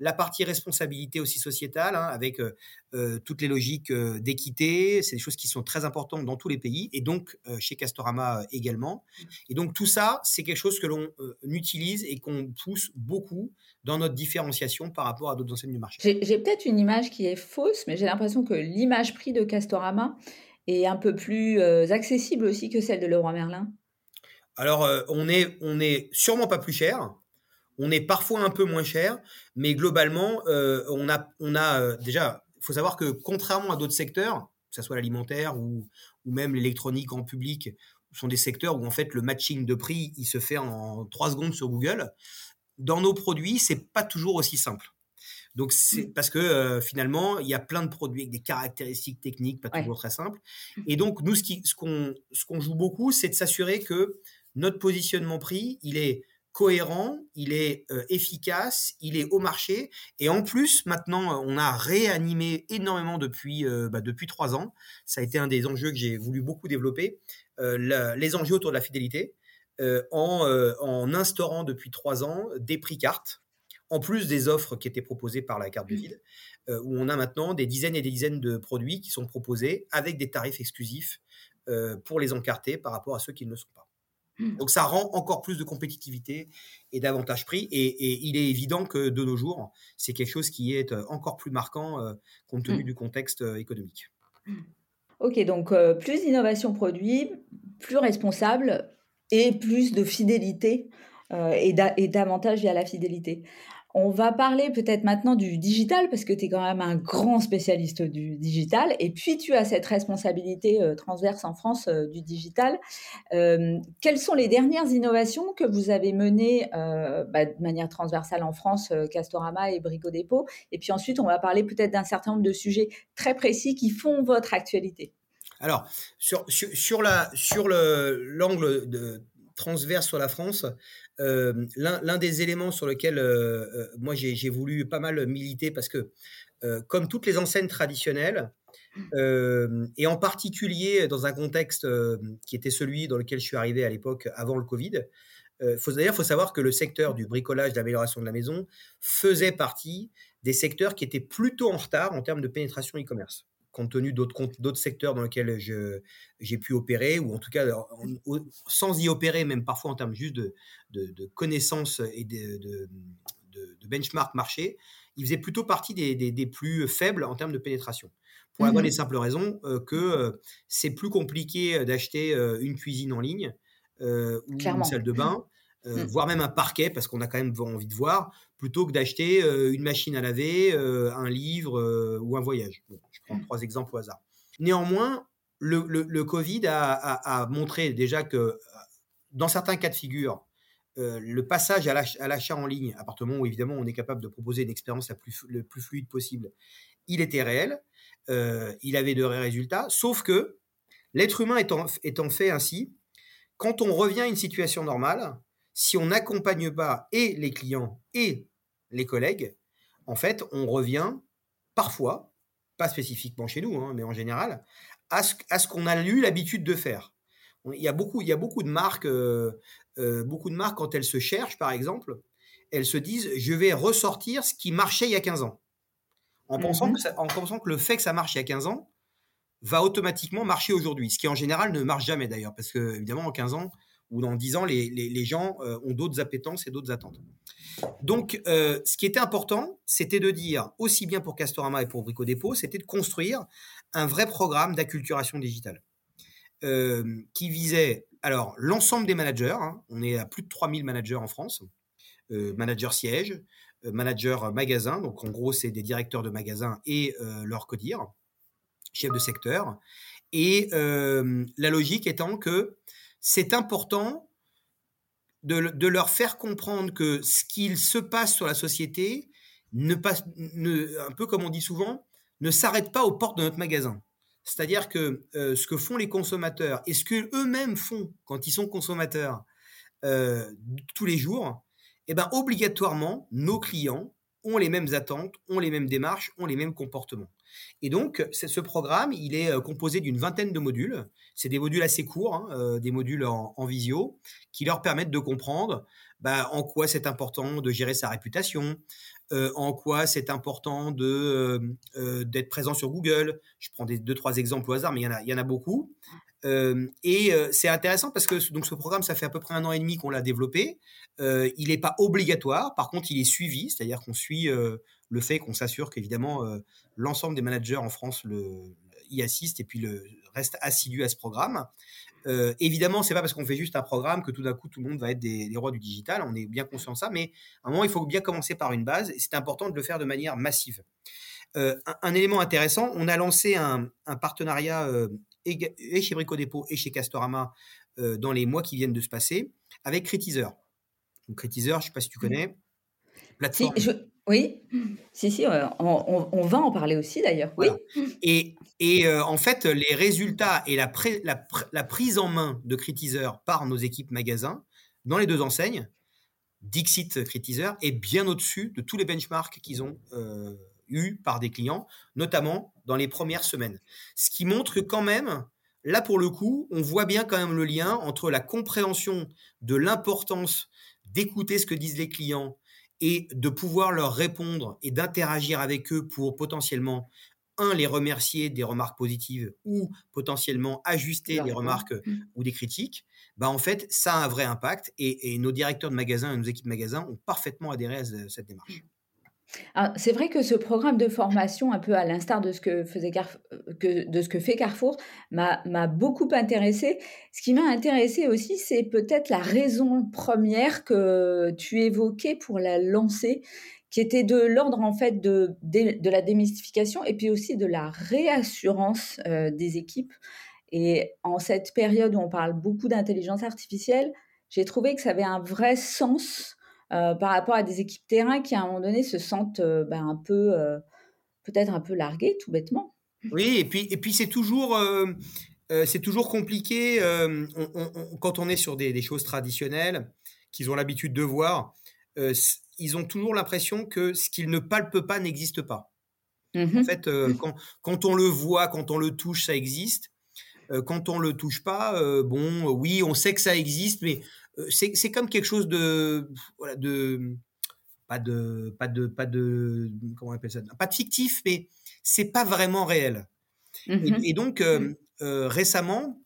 la partie responsabilité aussi sociétale, hein, avec euh, euh, toutes les logiques euh, d'équité, c'est des choses qui sont très importantes dans tous les pays, et donc chez Castorama également. Et donc tout ça, c'est quelque chose que l'on utilise et qu'on pousse beaucoup dans notre différenciation par rapport à d'autres enseignes du marché. J'ai peut-être une image qui est fausse, mais j'ai l'impression que l'image prix de Castorama est un peu plus accessible aussi que celle de Leroy Merlin. Alors, on, est, on est sûrement pas plus cher, on est parfois un peu moins cher, mais globalement, euh, on a, on a euh, déjà, il faut savoir que contrairement à d'autres secteurs, que ce soit l'alimentaire ou, ou même l'électronique en public, sont des secteurs où en fait le matching de prix il se fait en trois secondes sur Google. Dans nos produits, c'est pas toujours aussi simple. Donc c'est mmh. parce que euh, finalement, il y a plein de produits avec des caractéristiques techniques pas toujours très simples. Et donc nous, ce qu'on ce qu'on ce qu'on joue beaucoup, c'est de s'assurer que notre positionnement prix, il est cohérent, il est euh, efficace, il est au marché. Et en plus, maintenant, on a réanimé énormément depuis, euh, bah, depuis trois ans. Ça a été un des enjeux que j'ai voulu beaucoup développer, euh, les enjeux autour de la fidélité, en, en, instaurant depuis trois ans des prix cartes, en plus des offres qui étaient proposées par la carte de mmh. vide, où on a maintenant des dizaines et des dizaines de produits qui sont proposés avec des tarifs exclusifs pour les encarter par rapport à ceux qui ne le sont pas. Mmh. Donc ça rend encore plus de compétitivité et davantage prix. Et, il est évident que de nos jours, c'est quelque chose qui est euh, encore plus marquant euh, compte tenu mmh. du contexte euh, économique. Mmh. Ok, donc plus d'innovation produit, plus responsable et plus de fidélité et, davantage via la fidélité. On va parler peut-être maintenant du digital parce que tu es quand même un grand spécialiste du digital et puis tu as cette responsabilité euh, transverse en France euh, du digital. Euh, quelles sont les dernières innovations que vous avez menées bah, de manière transversale en France, Castorama et Brico Dépôt? Et puis ensuite, on va parler peut-être d'un certain nombre de sujets très précis qui font votre actualité. Alors, sur, l'angle de transverse sur la France, euh, l'un des éléments sur lequel euh, euh, moi j'ai voulu pas mal militer parce que comme toutes les enseignes traditionnelles, et en particulier dans un contexte qui était celui dans lequel je suis arrivé à l'époque avant le Covid, d'ailleurs, il faut savoir que le secteur du bricolage, d'amélioration de la maison, faisait partie des secteurs qui étaient plutôt en retard en termes de pénétration e-commerce compte tenu d'autres secteurs dans lesquels j'ai pu opérer, ou en tout cas sans y opérer, même parfois en termes juste de, de, connaissances et de, de, benchmark marché, il faisait plutôt partie des, des, plus faibles en termes de pénétration. Pour la bonne et mmh simple raison euh, que euh, c'est plus compliqué d'acheter euh, une cuisine en ligne ou une salle de bain. Mmh. voire même un parquet, parce qu'on a quand même envie de voir, plutôt que d'acheter une machine à laver, un livre ou un voyage. je prends mmh. trois exemples au hasard. Néanmoins, le, Covid a, montré déjà que dans certains cas de figure, le passage à l'achat en ligne, à partir du moment où évidemment on est capable de proposer une expérience la plus, le plus fluide possible, il était réel, il avait de vrais résultats, sauf que l'être humain étant, étant fait ainsi, quand on revient à une situation normale, si on n'accompagne pas et les clients et les collègues, en fait, on revient parfois, pas spécifiquement chez nous, hein, mais en général, à ce, qu'on a eu l'habitude de faire. Il y, a beaucoup, il y a beaucoup de marques, euh, euh, beaucoup de marques quand elles se cherchent, par exemple, elles se disent je vais ressortir ce qui marchait il y a 15 ans, en, pensant, mmh que en pensant que le fait que ça marche il y a 15 ans va automatiquement marcher aujourd'hui, ce qui en général ne marche jamais d'ailleurs, parce que évidemment en 15 ans, ou dans 10 ans, les, gens euh, ont d'autres appétences et d'autres attentes. Donc, euh, ce qui était important, c'était de dire, aussi bien pour Castorama et pour Brico Dépôt, c'était de construire un vrai programme d'acculturation digitale euh, qui visait alors l'ensemble des managers. Hein. on est à plus de 3000 managers en France, managers siège, managers magasin, donc en gros, c'est des directeurs de magasins et leur codir, chef de secteur. Et la logique étant que c'est important de, leur faire comprendre que ce qu'il se passe sur la société, ne passe, un peu comme on dit souvent, ne s'arrête pas aux portes de notre magasin. C'est-à-dire que euh, ce que font les consommateurs et ce qu'eux-mêmes font quand ils sont consommateurs euh, tous les jours, eh ben, obligatoirement, nos clients ont les mêmes attentes, ont les mêmes démarches, ont les mêmes comportements. Et donc, ce programme, il est euh, composé d'une vingtaine de modules. C'est des modules assez courts, hein, euh, des modules en, visio, qui leur permettent de comprendre bah, en quoi c'est important de gérer sa réputation, euh, en quoi c'est important d'être présent sur Google. Je prends deux trois exemples au hasard, mais il y en a, il y en a beaucoup. et c'est intéressant parce que donc ce programme, ça fait à peu près un an et demi qu'on l'a développé. il n'est pas obligatoire, par contre, il est suivi, c'est-à-dire qu'on suit le fait qu'on s'assure qu'évidemment l'ensemble des managers en France le, y assistent et puis le reste assidu à ce programme. Euh, évidemment, c'est pas parce qu'on fait juste un programme que tout d'un coup tout le monde va être des, rois du digital. On est bien conscient de ça, mais à un moment il faut bien commencer par une base et c'est important de le faire de manière massive. Euh, un, élément intéressant, on a lancé un, partenariat euh, et, chez Brico Dépôt et chez Castorama euh, dans les mois qui viennent de se passer avec Critizer. Donc Critizer, je sais pas si tu connais. Plateforme. Oui, si, si, euh, on, va en parler aussi d'ailleurs. Oui. Et, et euh, en fait, les résultats et la, la, prise en main de Critizer par nos équipes magasins dans les deux enseignes, Dixit Critizer, est bien au-dessus de tous les benchmarks qu'ils ont euh, eus par des clients, notamment dans les premières semaines. Ce qui montre que quand même, là pour le coup, on voit bien quand même le lien entre la compréhension de l'importance d'écouter ce que disent les clients et de pouvoir leur répondre et d'interagir avec eux pour potentiellement un, les remercier des remarques positives ou potentiellement ajuster les remarques mmh. ou des critiques, bah en fait, ça a un vrai impact et, et nos directeurs de magasins et nos équipes magasins ont parfaitement adhéré à cette démarche. Ah, c'est vrai que ce programme de formation, un peu à l'instar de, ce que euh, de ce que fait Carrefour, m'a beaucoup intéressé. Ce qui m'a intéressé aussi, c'est peut-être la raison première que tu évoquais pour la lancer, qui était de l'ordre en fait de, de, la démystification et puis aussi de la réassurance des équipes. Et en cette période où on parle beaucoup d'intelligence artificielle, j'ai trouvé que ça avait un vrai sens par rapport à des équipes terrain qui à un moment donné se sentent ben, un peu peut-être un peu larguées tout bêtement. Oui, et puis, et puis c'est toujours, c'est toujours compliqué quand on est sur des, des choses traditionnelles qu'ils ont l'habitude de voir ils ont toujours l'impression que ce qu'ils ne palpent pas n'existe pas. En mmh fait, euh, quand, quand, on le voit, quand on le touche, ça existe. Euh, quand on le touche pas, euh, bon, oui, on sait que ça existe, mais c'est comme quelque chose de, voilà, de, pas de, pas de, pas de, comment on appelle ça, pas de fictif, mais c'est pas vraiment réel. Et, donc récemment,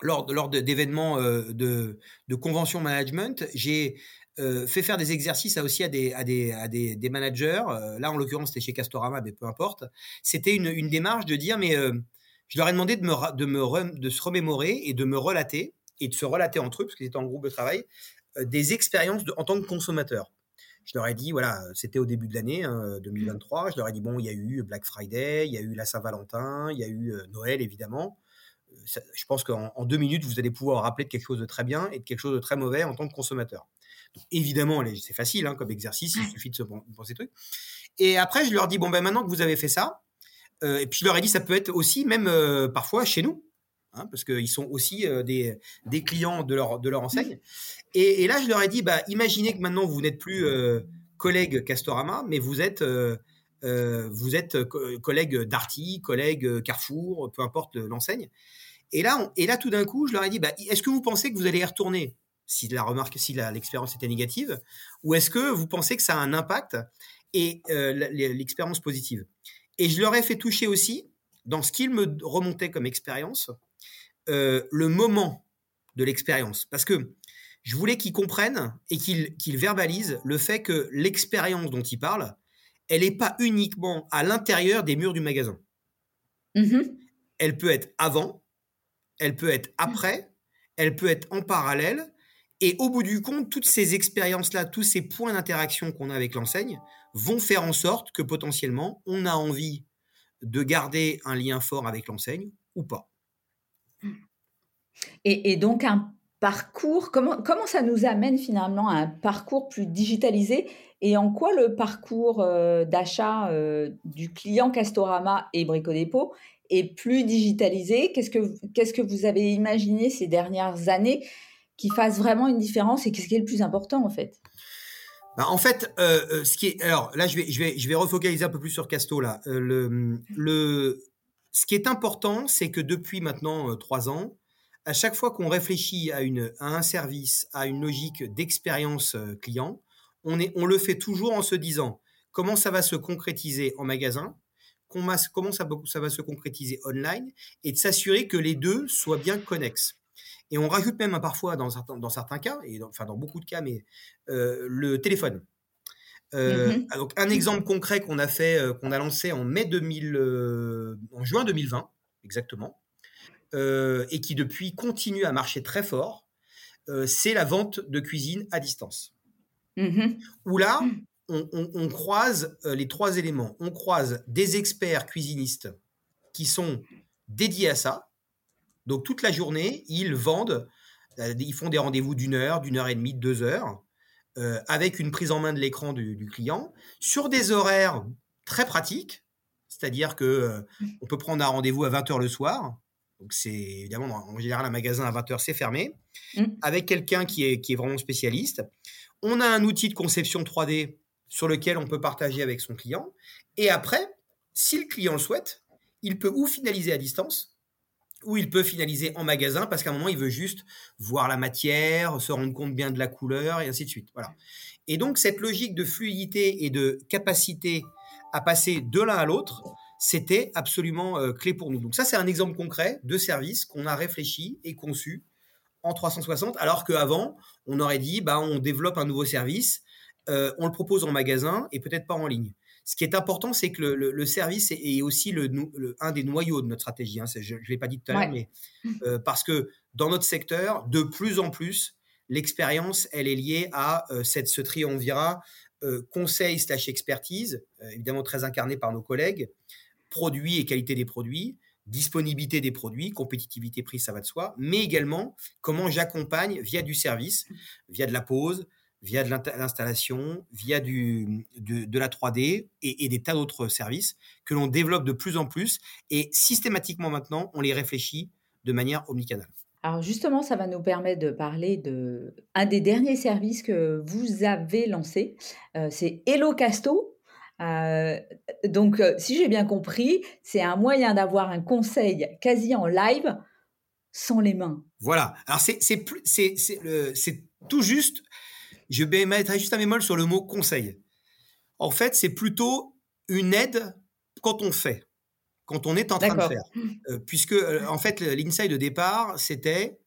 lors, lors d'événements de, de, convention management, j'ai euh, fait faire des exercices aussi à des, à des, à des, des managers. Euh, là, en l'occurrence, c'était chez Castorama, mais peu importe. C'était une, une, démarche de dire, mais euh, je leur ai demandé de, me, de, me de se remémorer et de me relater, et de se relater entre eux, parce qu'ils étaient en groupe de travail, des expériences de, en tant que consommateur. Je leur ai dit, voilà, c'était au début de l'année 2023. Mmh. Je leur ai dit, bon, il y a eu Black Friday, il y a eu la Saint-Valentin, il y a eu Noël, évidemment. je pense qu'en deux minutes, vous allez pouvoir rappeler de quelque chose de très bien et de quelque chose de très mauvais en tant que consommateur évidemment, c'est facile hein, comme exercice, il suffit de se penser truc. Et après, je leur dis bon ben maintenant que vous avez fait ça, euh, et puis je leur ai dit ça peut être aussi même euh, parfois chez nous, hein, parce qu'ils sont aussi euh, des, des, clients de leur de leur enseigne. Et, là, je leur ai dit bah imaginez que maintenant vous n'êtes plus collègue Castorama, mais vous êtes vous êtes collègue Darty, collègue Carrefour, peu importe l'enseigne. Et là, et là, tout d'un coup, je leur ai dit, bah, est-ce que vous pensez que vous allez y retourner? Si la remarque, si l'expérience était négative, ou est-ce que vous pensez que ça a un impact et euh, l'expérience positive? Et je leur ai fait toucher aussi, dans ce qu'ils me remontaient comme expérience, euh, le moment de l'expérience. Parce que je voulais qu'ils comprennent et qu'ils verbalisent le fait que l'expérience dont ils parlent, elle n'est pas uniquement à l'intérieur des murs du magasin. Mmh elle peut être avant, elle peut être après, elle peut être en parallèle, et au bout du compte, toutes ces expériences-là, tous ces points d'interaction qu'on a avec l'enseigne vont faire en sorte que potentiellement, on a envie de garder un lien fort avec l'enseigne ou pas. Et, donc un parcours, comment, comment ça nous amène finalement à un parcours plus digitalisé et en quoi le parcours euh, d'achat euh, du client Castorama et Brico Dépôt est plus digitalisé? Qu'est-ce que, que vous avez imaginé ces dernières années qui fasse vraiment une différence et qu'est-ce qui est le plus important en fait? Bah, en fait, euh, ce qui est, alors là, je vais, je vais, je vais refocaliser un peu plus sur Casto là. Le, le, ce qui est important, c'est que depuis maintenant trois ans, à chaque fois qu'on réfléchit à une, à un service, à une logique d'expérience client, on est, on le fait toujours en se disant comment ça va se concrétiser en magasin, comment ça, ça va se concrétiser online, et de s'assurer que les deux soient bien connexes. Et on rajoute même parfois, dans certains, dans certains cas, et enfin dans beaucoup de cas, mais euh, le téléphone. Euh, mmh donc un exemple concret qu'on a fait, euh, qu'on a lancé en mai 2000, en juin 2020, exactement, et qui depuis continue à marcher très fort, c'est la vente de cuisine à distance. Mmh Où là, on, croise les trois éléments. On croise des experts cuisinistes qui sont dédiés à ça, donc toute la journée, ils vendent, euh, ils font des rendez-vous d'une heure, d'une heure et demie, de deux heures, euh, avec une prise en main de l'écran du, client, sur des horaires très pratiques, c'est-à-dire que euh, on peut prendre un rendez-vous à 20h le soir. Donc c'est évidemment en général un magasin à 20h c'est fermé, mmh. avec quelqu'un qui est, qui est vraiment spécialiste. On a un outil de conception 3D sur lequel on peut partager avec son client. Et après, si le client le souhaite, il peut ou finaliser à distance, ou il peut finaliser en magasin parce qu'à un moment, il veut juste voir la matière, se rendre compte bien de la couleur et ainsi de suite. Voilà. Et donc, cette logique de fluidité et de capacité à passer de l'un à l'autre, c'était absolument euh, clé pour nous. Donc ça, c'est un exemple concret de service qu'on a réfléchi et conçu en 360, alors qu'avant, on aurait dit, bah, on développe un nouveau service, euh, on le propose en magasin et peut-être pas en ligne. Ce qui est important, c'est que le, service est, aussi le, un des noyaux de notre stratégie. Hein. Je ne l'ai pas dit tout à l'heure, mais (laughs) euh, parce que dans notre secteur, de plus en plus, l'expérience, elle est liée à cette, ce triumvirat conseil slash expertise, évidemment très incarné par nos collègues, produits et qualité des produits, disponibilité des produits, compétitivité prix, ça va de soi, mais également comment j'accompagne via du service, via de la pause, via de l'installation, via du, de, la 3D et, des tas d'autres services que l'on développe de plus en plus et systématiquement maintenant, on les réfléchit de manière omnicanale. Alors justement, ça va nous permettre de parler de un des derniers services que vous avez lancé, euh, c'est Hello Casto. Euh, donc, euh, si j'ai bien compris, c'est un moyen d'avoir un conseil quasi en live sans les mains. Voilà. Alors c'est tout juste je vais mettre juste un bémol sur le mot conseil. En fait, c'est plutôt une aide quand on fait, quand on est en train de faire. Euh, puisque, euh, en fait, l'insight de départ, c'était,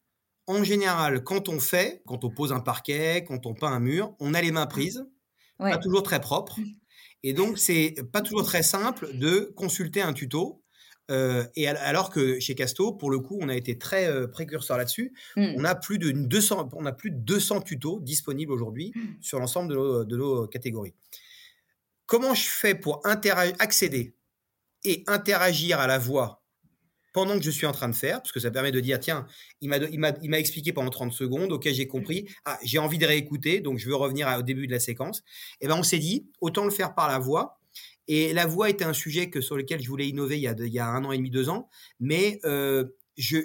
en général, quand on fait, quand on pose un parquet, quand on peint un mur, on a les mains prises, pas toujours très propres. (laughs) Et donc, c'est pas toujours très simple de consulter un tuto euh, et alors que chez Casto, pour le coup, on a été très euh, précurseur là-dessus. Mmh. On a plus de 200, on a plus de 200 tutos disponibles aujourd'hui mmh. sur l'ensemble de nos, catégories. Comment je fais pour accéder et interagir à la voix pendant que je suis en train de faire, parce que ça permet de dire, tiens, il m'a expliqué pendant 30 secondes, ok, j'ai compris, ah, j'ai envie de réécouter, donc je veux revenir au début de la séquence. Et eh ben on s'est dit, autant le faire par la voix, et la voix était un sujet que, sur lequel je voulais innover il y a, il y a un an et demi, deux ans, mais euh, je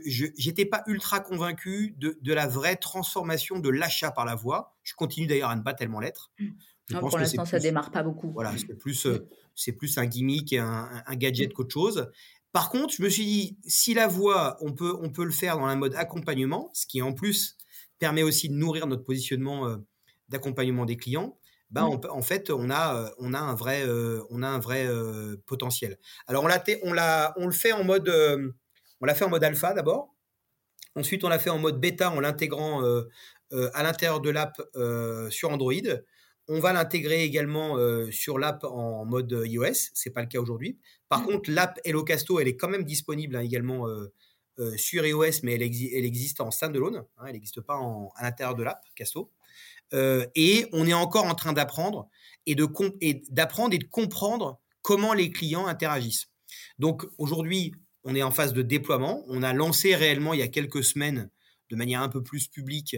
n'étais pas ultra convaincu de, de, la vraie transformation de l'achat par la voix. Je continue d'ailleurs à ne pas tellement l'être. Mmh. pour l'instant, ça démarre pas beaucoup. Voilà, c'est plus, euh, c'est plus un gimmick et un, un gadget mmh. qu'autre chose. Par contre, je me suis dit, si la voix, on peut, on peut le faire dans un mode accompagnement, ce qui en plus permet aussi de nourrir notre positionnement euh, d'accompagnement des clients, ben, en fait, on a, on a un vrai, on a un vrai potentiel. Alors, on, l'a, on, l'a, on le fait en mode, on l'a fait en mode alpha d'abord. Ensuite, on l'a fait en mode bêta en l'intégrant à l'intérieur de l'app sur Android. On va l'intégrer également sur l'app en mode iOS. C'est pas le cas aujourd'hui. Par mmh. contre, l'app Hello Casto, elle est quand même disponible hein, également sur iOS, mais elle, elle existe en standalone. Hein, elle n'existe pas en, à l'intérieur de l'app Casto. Euh, et on est encore en train d'apprendre et de d'apprendre et de comprendre comment les clients interagissent. Donc aujourd'hui, on est en phase de déploiement. On a lancé réellement il y a quelques semaines, de manière un peu plus publique,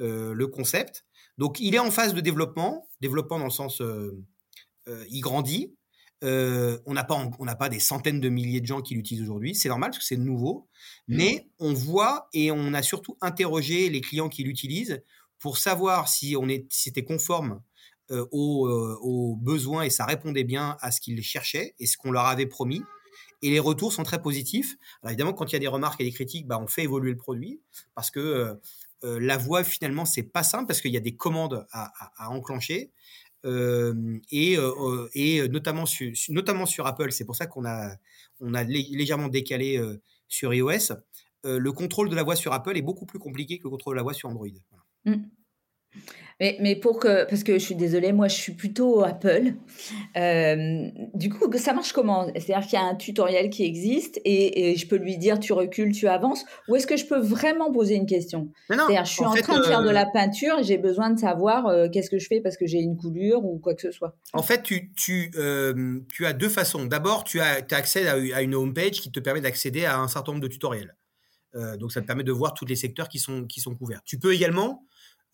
euh, le concept. Donc il est en phase de développement, développement dans le sens, euh, il grandit. on n'a pas, on n'a pas des centaines de milliers de gens qui l'utilisent aujourd'hui. C'est normal parce que c'est nouveau, mmh. mais on voit et on a surtout interrogé les clients qui l'utilisent pour savoir si on est, c'était conforme euh, euh, aux, besoins et ça répondait bien à ce qu'ils cherchaient et ce qu'on leur avait promis. Et les retours sont très positifs. Alors évidemment, quand il y a des remarques et des critiques, bah, on fait évoluer le produit parce que euh, la voix finalement c'est pas simple parce qu'il y a des commandes à, enclencher. et, et notamment, sur, notamment sur Apple, c'est pour ça qu'on a, on a légèrement décalé sur iOS. le contrôle de la voix sur Apple est beaucoup plus compliqué que le contrôle de la voix sur Android. Mmh. Mais, mais pour que, parce que je suis désolée, moi je suis plutôt Apple. Euh, du coup, ça marche comment? C'est-à-dire qu'il y a un tutoriel qui existe et, je peux lui dire tu recules, tu avances Ou est-ce que je peux vraiment poser une question? C'est-à-dire, je suis en, train de faire de la euh, peinture et j'ai besoin de savoir euh, qu'est-ce que je fais parce que j'ai une coulure ou quoi que ce soit. En fait, tu, tu, tu as deux façons. D'abord, tu as, as accès à, à une homepage qui te permet d'accéder à un certain nombre de tutoriels. donc, ça te permet de voir tous les secteurs qui sont, qui sont couverts. Tu peux également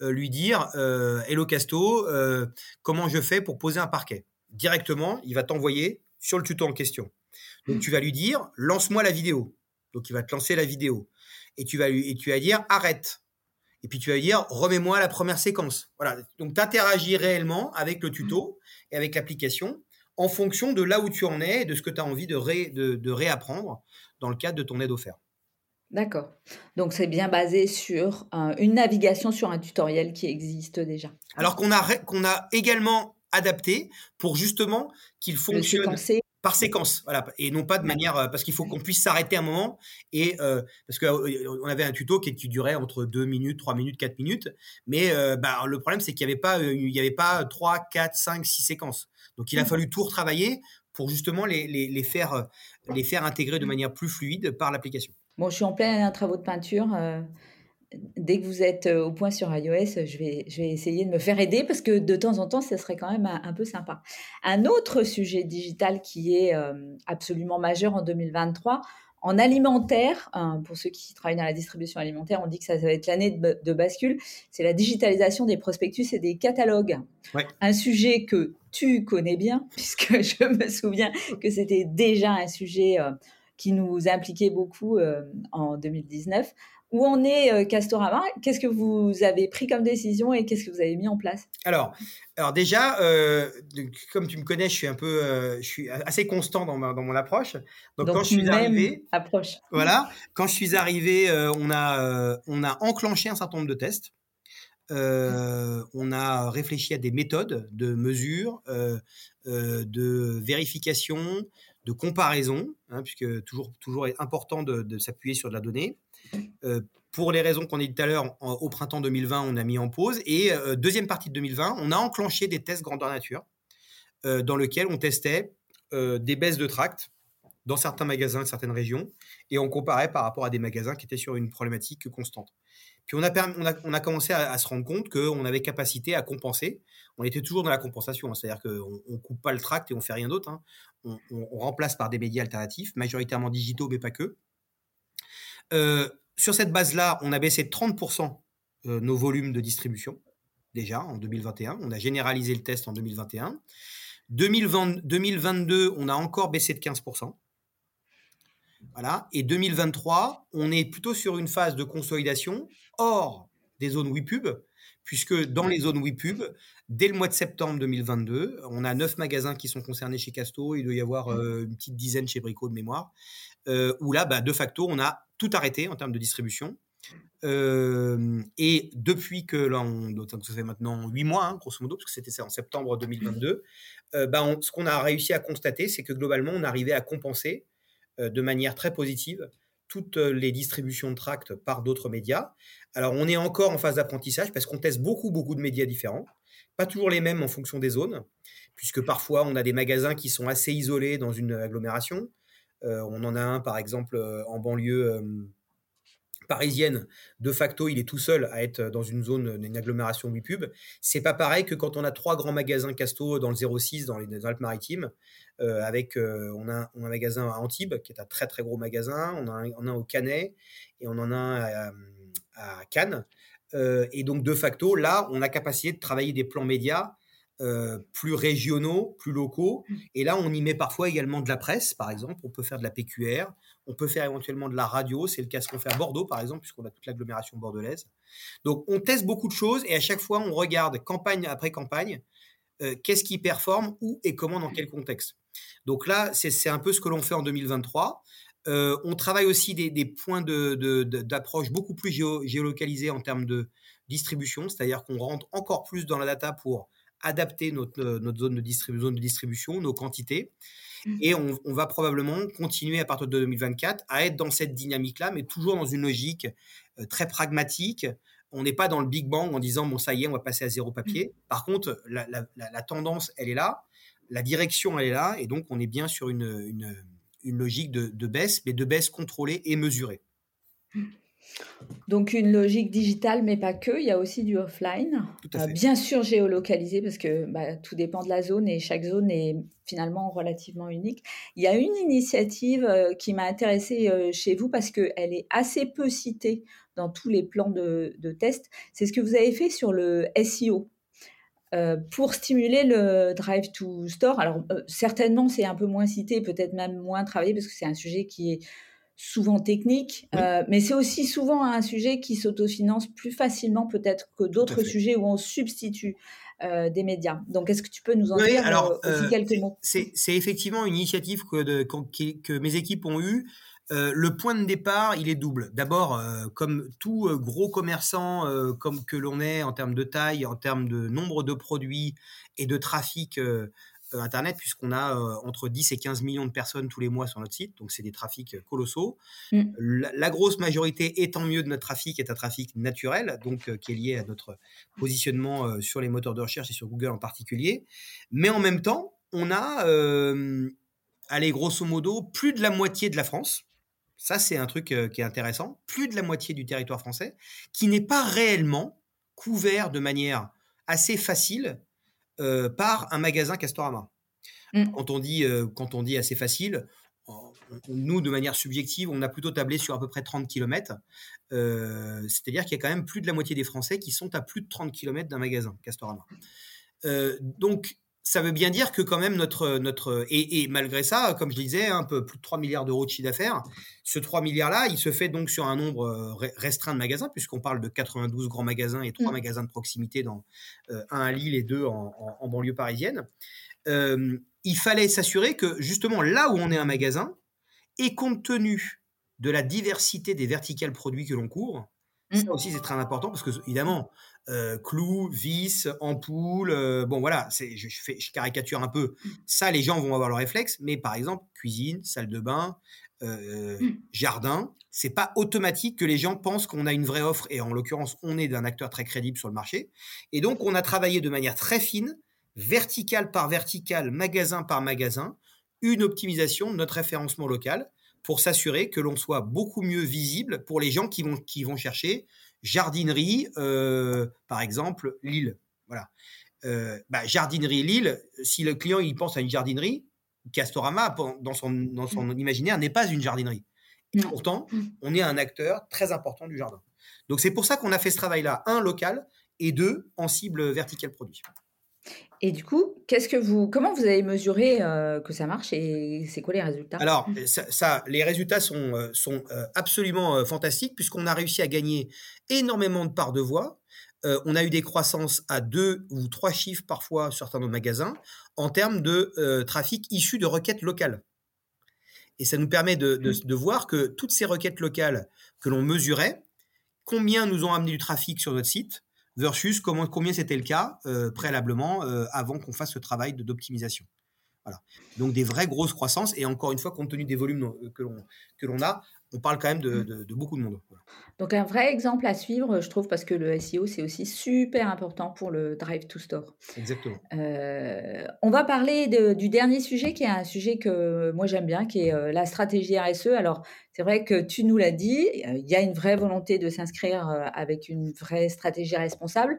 lui dire euh, Hello Casto, euh, comment je fais pour poser un parquet? Directement, il va t'envoyer sur le tuto en question. Donc tu vas lui dire lance-moi la vidéo. Donc il va te lancer la vidéo et tu vas lui et tu vas dire arrête. Et puis tu vas lui dire remets-moi la première séquence. Voilà. Donc tu interagis réellement avec le tuto et avec l'application en fonction de là où tu en es et de ce que tu as envie de, de réapprendre dans le cadre de ton aide offerte. D'accord. Donc c'est bien basé sur une navigation sur un tutoriel qui existe déjà. Alors qu'on a, qu'on a également adapté pour justement qu'il fonctionne par séquence, voilà, et non pas de manière euh, parce qu'il faut qu'on puisse s'arrêter un moment et euh, parce qu'on euh, avait un tuto qui, durait entre 2 minutes, 3 minutes, 4 minutes, mais bah, le problème c'est qu'il n'y avait pas il y avait pas 3, 4, 5, 6 séquences. Donc il a mmh. fallu tout retravailler pour justement les, les, les faire les faire intégrer de manière plus fluide par l'application. Bon, je suis en plein travaux de peinture. Euh, dès que vous êtes au point sur iOS, je vais, je vais essayer de me faire aider parce que de temps en temps, ça serait quand même un, peu sympa. Un autre sujet digital qui est absolument majeur en 2023, en alimentaire, hein, pour ceux qui travaillent dans la distribution alimentaire, on dit que ça, va être l'année de, bascule, c'est la digitalisation des prospectus et des catalogues. Un sujet que tu connais bien, (laughs) puisque je me souviens que c'était déjà un sujet euh, qui nous impliquait beaucoup euh, en 2019. Où en est euh, Castorama? Qu'est-ce que vous avez pris comme décision et qu'est-ce que vous avez mis en place? Alors, alors déjà, euh, comme tu me connais, je suis un peu, euh, je suis assez constant dans, dans mon approche. Donc, quand je suis arrivé, approche. Voilà, quand je suis arrivé, on a, on a enclenché un certain nombre de tests. on a réfléchi à des méthodes de mesure, de vérification, de comparaison, hein, puisque toujours, toujours est important de, s'appuyer sur de la donnée. Euh, pour les raisons qu'on a dit tout à l'heure, au printemps 2020, on a mis en pause. Et euh, deuxième partie de 2020, on a enclenché des tests grandeur nature, euh, dans lesquels on testait des baisses de tract dans certains magasins de certaines régions, et on comparait par rapport à des magasins qui étaient sur une problématique constante. Puis on a, on a, commencé à, se rendre compte qu'on avait capacité à compenser. On était toujours dans la compensation, hein. c'est-à-dire qu'on ne coupe pas le tract et on fait rien d'autre. Hein. On, remplace par des médias alternatifs, majoritairement digitaux, mais pas que. Euh, sur cette base-là, on a baissé de 30% euh, nos volumes de distribution, déjà en 2021. On a généralisé le test en 2021. 2022, on a encore baissé de 15%. Voilà. Et 2023, on est plutôt sur une phase de consolidation hors des zones WePub, puisque dans les zones WePub, dès le mois de septembre 2022, on a 9 magasins qui sont concernés chez Casto, il doit y avoir euh, une petite dizaine chez Brico de mémoire, où là, bah, de facto, on a tout arrêté en termes de distribution. Euh, et depuis que là, on, ça fait maintenant huit mois, hein, grosso modo, parce que c'était ça en septembre 2022, euh, bah, ce qu'on a réussi à constater, c'est que globalement, on arrivait à compenser euh, de manière très positive toutes les distributions de tracts par d'autres médias. Alors, on est encore en phase d'apprentissage parce qu'on teste beaucoup, beaucoup de médias différents, pas toujours les mêmes en fonction des zones, puisque parfois on a des magasins qui sont assez isolés dans une agglomération, euh, on en a un, par exemple, euh, en banlieue euh, parisienne, de facto, il est tout seul à être dans une zone, une agglomération pub. C'est pas pareil que quand on a trois grands magasins Casto dans le 06, dans les Alpes-Maritimes, avec on a, un magasin à Antibes qui est un très très gros magasin, on, a en a un au Canet et on en a un à, Cannes. et donc de facto, là, on a capacité de travailler des plans médias euh, plus régionaux, plus locaux. Mmh. Et là, on y met parfois également de la presse, par exemple. On peut faire de la PQR, on peut faire éventuellement de la radio. C'est le cas ce qu'on fait à Bordeaux, par exemple, puisqu'on a toute l'agglomération bordelaise. Donc, on teste beaucoup de choses et à chaque fois, on regarde campagne après campagne, euh, qu'est-ce qui performe, où et comment, dans quel contexte. Donc là, c'est un peu ce que l'on fait en 2023. Euh, on travaille aussi des, points d'approche de, beaucoup plus géolocalisés en termes de distribution, c'est-à-dire qu'on rentre encore plus dans la data pour adapter notre, euh, notre zone, de de distribution, nos quantités. Mmh. Et on, va probablement continuer à partir de 2024 à être dans cette dynamique-là, mais toujours dans une logique euh, très pragmatique. On n'est pas dans le Big Bang en disant, bon, ça y est, on va passer à zéro papier. Mmh. Par contre, la, la, tendance, elle est là, la direction, elle est là, et donc on est bien sur une, une, une logique de, de, baisse, mais de baisse contrôlée et mesurée. Donc une logique digitale, mais pas que. Il y a aussi du offline. Euh, bien sûr géolocalisé parce que bah, tout dépend de la zone et chaque zone est finalement relativement unique. Il y a une initiative euh, qui m'a intéressée euh, chez vous parce qu'elle est assez peu citée dans tous les plans de, de test. C'est ce que vous avez fait sur le SEO. pour stimuler le drive to store. Alors certainement c'est un peu moins cité, peut-être même moins travaillé parce que c'est un sujet qui est souvent technique, euh, mais c'est aussi souvent un sujet qui s'autofinance plus facilement peut-être que d'autres sujets où on substitue euh, des médias. Donc, est-ce que tu peux nous en dire alors, euh, aussi quelques mots? C'est effectivement une initiative que, de, que, mes équipes ont eue. le point de départ, il est double. D'abord, comme tout gros commerçant, comme que l'on est en termes de taille, en termes de nombre de produits et de trafic Internet, puisqu'on a euh, entre 10 et 15 millions de personnes tous les mois sur notre site, donc c'est des trafics colossaux. Mm. La, grosse majorité, étant mieux de notre trafic, est un trafic naturel, donc euh, qui est lié à notre positionnement sur les moteurs de recherche et sur Google en particulier. Mais en même temps, on a, allez, grosso modo, plus de la moitié de la France ça c'est un truc qui est intéressant, plus de la moitié du territoire français, qui n'est pas réellement couvert de manière assez facile par un magasin Castorama. Mmh. Quand, on dit, quand on dit assez facile, nous, de manière subjective, on a plutôt tablé sur à peu près 30 km. Euh, c'est-à-dire qu'il y a quand même plus de la moitié des Français qui sont à plus de 30 km d'un magasin Castorama. Euh, donc, ça veut bien dire que quand même notre... notre et, malgré ça, comme je disais, un peu plus de 3 milliards d'euros de chiffre d'affaires, ce 3 milliards-là, il se fait donc sur un nombre euh, restreint de magasins, puisqu'on parle de 92 grands magasins et 3 mmh. magasins de proximité, dans, un à Lille et deux en, en banlieue parisienne. il fallait s'assurer que justement là où on est un magasin, et compte tenu de la diversité des verticales produits que l'on couvre, ça mmh. aussi c'est très important parce que évidemment, euh, clous, vis, ampoules, euh, bon voilà, c'est, je, fais, je caricature un peu. Mmh. Ça, les gens vont avoir le réflexe, mais par exemple, cuisine, salle de bain, euh, mmh. jardin, c'est pas automatique que les gens pensent qu'on a une vraie offre et en l'occurrence, on est d'un acteur très crédible sur le marché. Et donc, on a travaillé de manière très fine, verticale par verticale, magasin par magasin, une optimisation de notre référencement local pour s'assurer que l'on soit beaucoup mieux visible pour les gens qui vont, qui vont chercher jardinerie, euh, par exemple, Lille. Voilà. Euh, bah, jardinerie Lille, si le client il pense à une jardinerie, Castorama, dans son, dans son mmh. imaginaire, n'est pas une jardinerie. Et pourtant, mmh. on est un acteur très important du jardin. Donc c'est pour ça qu'on a fait ce travail-là, un, local, et deux, en cible verticale produit. Et du coup, qu'est-ce que vous, comment vous avez mesuré euh, que ça marche et c'est quoi les résultats? Alors, ça, les résultats sont, euh, sont euh, absolument fantastiques puisqu'on a réussi à gagner énormément de parts de voix. on a eu des croissances à deux ou trois chiffres parfois sur certains de nos magasins en termes de trafic issu de requêtes locales. Et ça nous permet de, de, mmh. de voir que toutes ces requêtes locales que l'on mesurait, combien nous ont amené du trafic sur notre site, versus comment, combien c'était le cas euh, préalablement euh, avant qu'on fasse ce travail d'optimisation. Voilà. Donc des vraies grosses croissances et encore une fois, compte tenu des volumes euh, que l'on a, on parle quand même de, mmh. beaucoup de monde. Donc un vrai exemple à suivre, je trouve, parce que le SEO, c'est aussi super important pour le Drive to Store. Exactement. on va parler du dernier sujet, qui est un sujet que moi j'aime bien, qui est la stratégie RSE. Alors c'est vrai que tu nous l'as dit, il y a une vraie volonté de s'inscrire avec une vraie stratégie responsable.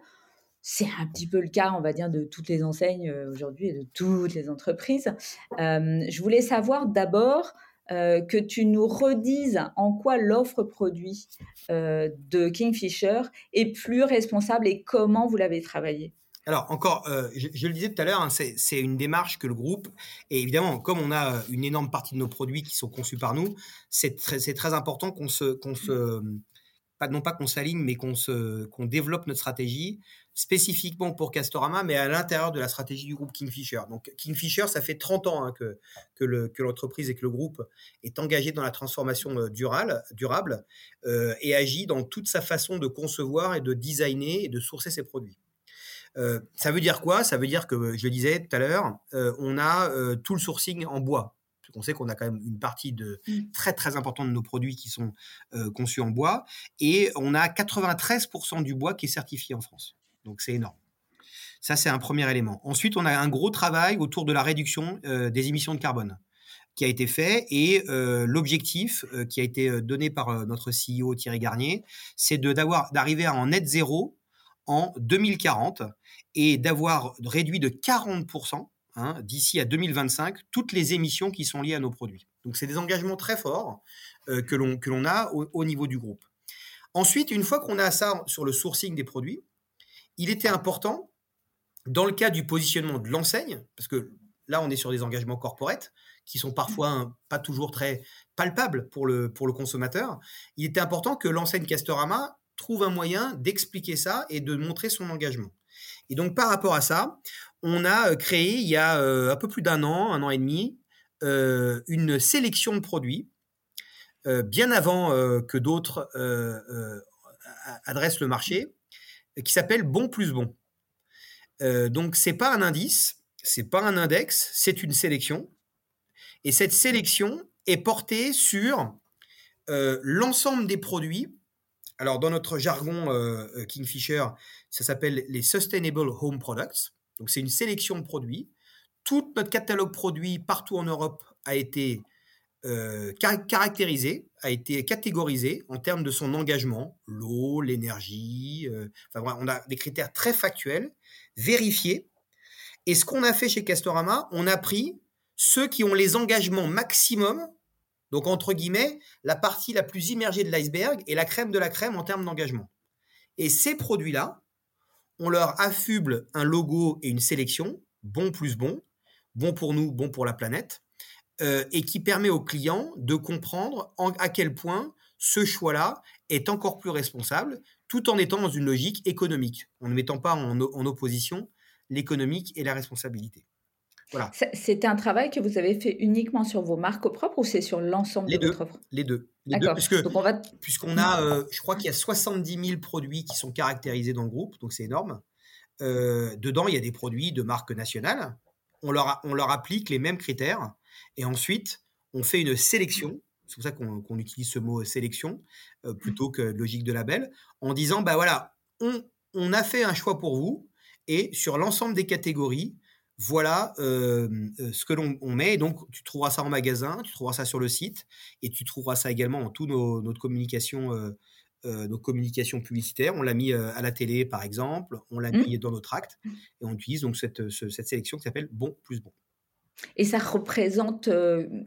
C'est un petit peu le cas, on va dire, de toutes les enseignes aujourd'hui et de toutes les entreprises. je voulais savoir d'abord euh, que tu nous redises en quoi l'offre produit euh, de Kingfisher est plus responsable et comment vous l'avez travaillé. Alors encore, euh, je, le disais tout à l'heure, hein, c'est une démarche que le groupe, et évidemment, comme on a une énorme partie de nos produits qui sont conçus par nous, c'est très, important qu'on se, se, pas, non pas qu'on s'aligne, mais qu'on qu'on développe notre stratégie spécifiquement pour Castorama, mais à l'intérieur de la stratégie du groupe Kingfisher. Donc Kingfisher, ça fait 30 ans hein, que, que l'entreprise et que le groupe est engagé dans la transformation euh, durable, euh, et agit dans toute sa façon de concevoir et de designer et de sourcer ses produits. Euh, ça veut dire quoi? Ça veut dire que, je le disais tout à l'heure, on a tout le sourcing en bois. On sait qu'on a quand même une partie de mmh. très très importante de nos produits qui sont conçus en bois et on a 93% du bois qui est certifié en France. Donc c'est énorme. Ça, c'est un premier élément. Ensuite, on a un gros travail autour de la réduction euh, des émissions de carbone qui a été fait et euh, l'objectif euh, qui a été donné par notre CEO Thierry Garnier, c'est d'arriver à en net zéro en 2040 et d'avoir réduit de 40% hein, d'ici à 2025 toutes les émissions qui sont liées à nos produits. Donc c'est des engagements très forts que l'on a au, niveau du groupe. Ensuite, une fois qu'on a ça sur le sourcing des produits, il était important, dans le cas du positionnement de l'enseigne, parce que là, on est sur des engagements corporate qui sont parfois pas toujours très palpables pour le, pour le consommateur, il était important que l'enseigne Castorama trouve un moyen d'expliquer ça et de montrer son engagement. Et donc, par rapport à ça, on a euh, créé, il y a euh, un peu plus d'un an, un an et demi, euh, une sélection de produits, bien avant que d'autres adressent le marché, qui s'appelle Bon plus Bon. Euh, donc c'est pas un indice, c'est pas un index, c'est une sélection. Et cette sélection est portée sur euh, l'ensemble des produits. Alors dans notre jargon euh, Kingfisher, ça s'appelle les Sustainable Home Products. Donc c'est une sélection de produits. Tout notre catalogue produit partout en Europe a été euh, caractérisé, a été catégorisé en termes de son engagement, l'eau, l'énergie. Euh, enfin, on a des critères très factuels, vérifiés. Et ce qu'on a fait chez Castorama, on a pris ceux qui ont les engagements maximum, donc entre guillemets, la partie la plus immergée de l'iceberg et la crème de la crème en termes d'engagement. Et ces produits-là, on leur affuble un logo et une sélection, bon plus bon, bon pour nous, bon pour la planète, euh, et qui permet aux clients de comprendre à quel point ce choix-là est encore plus responsable, tout en étant dans une logique économique, en ne mettant pas en, opposition l'économique et la responsabilité. Voilà. C'est un travail que vous avez fait uniquement sur vos marques propres ou c'est sur l'ensemble de votre offre? Les deux. Les deux puisqu'on a, euh, je crois qu'il y a 70 000 produits qui sont caractérisés dans le groupe, donc c'est énorme. Euh, dedans, il y a des produits de marque nationale. On leur, on leur applique les mêmes critères et ensuite, on fait une sélection. C'est pour ça qu'on utilise ce mot sélection euh, plutôt que logique de label, en disant bah voilà, on, on a fait un choix pour vous et sur l'ensemble des catégories, voilà euh, euh, ce que l'on met. Donc, tu trouveras ça en magasin, tu trouveras ça sur le site, et tu trouveras ça également dans toute notre communication, euh, nos communications publicitaires. On l'a mis à la télé, par exemple, on l'a mmh. mis dans notre acte, et on utilise donc cette, cette sélection qui s'appelle Bon plus Bon. Et ça représente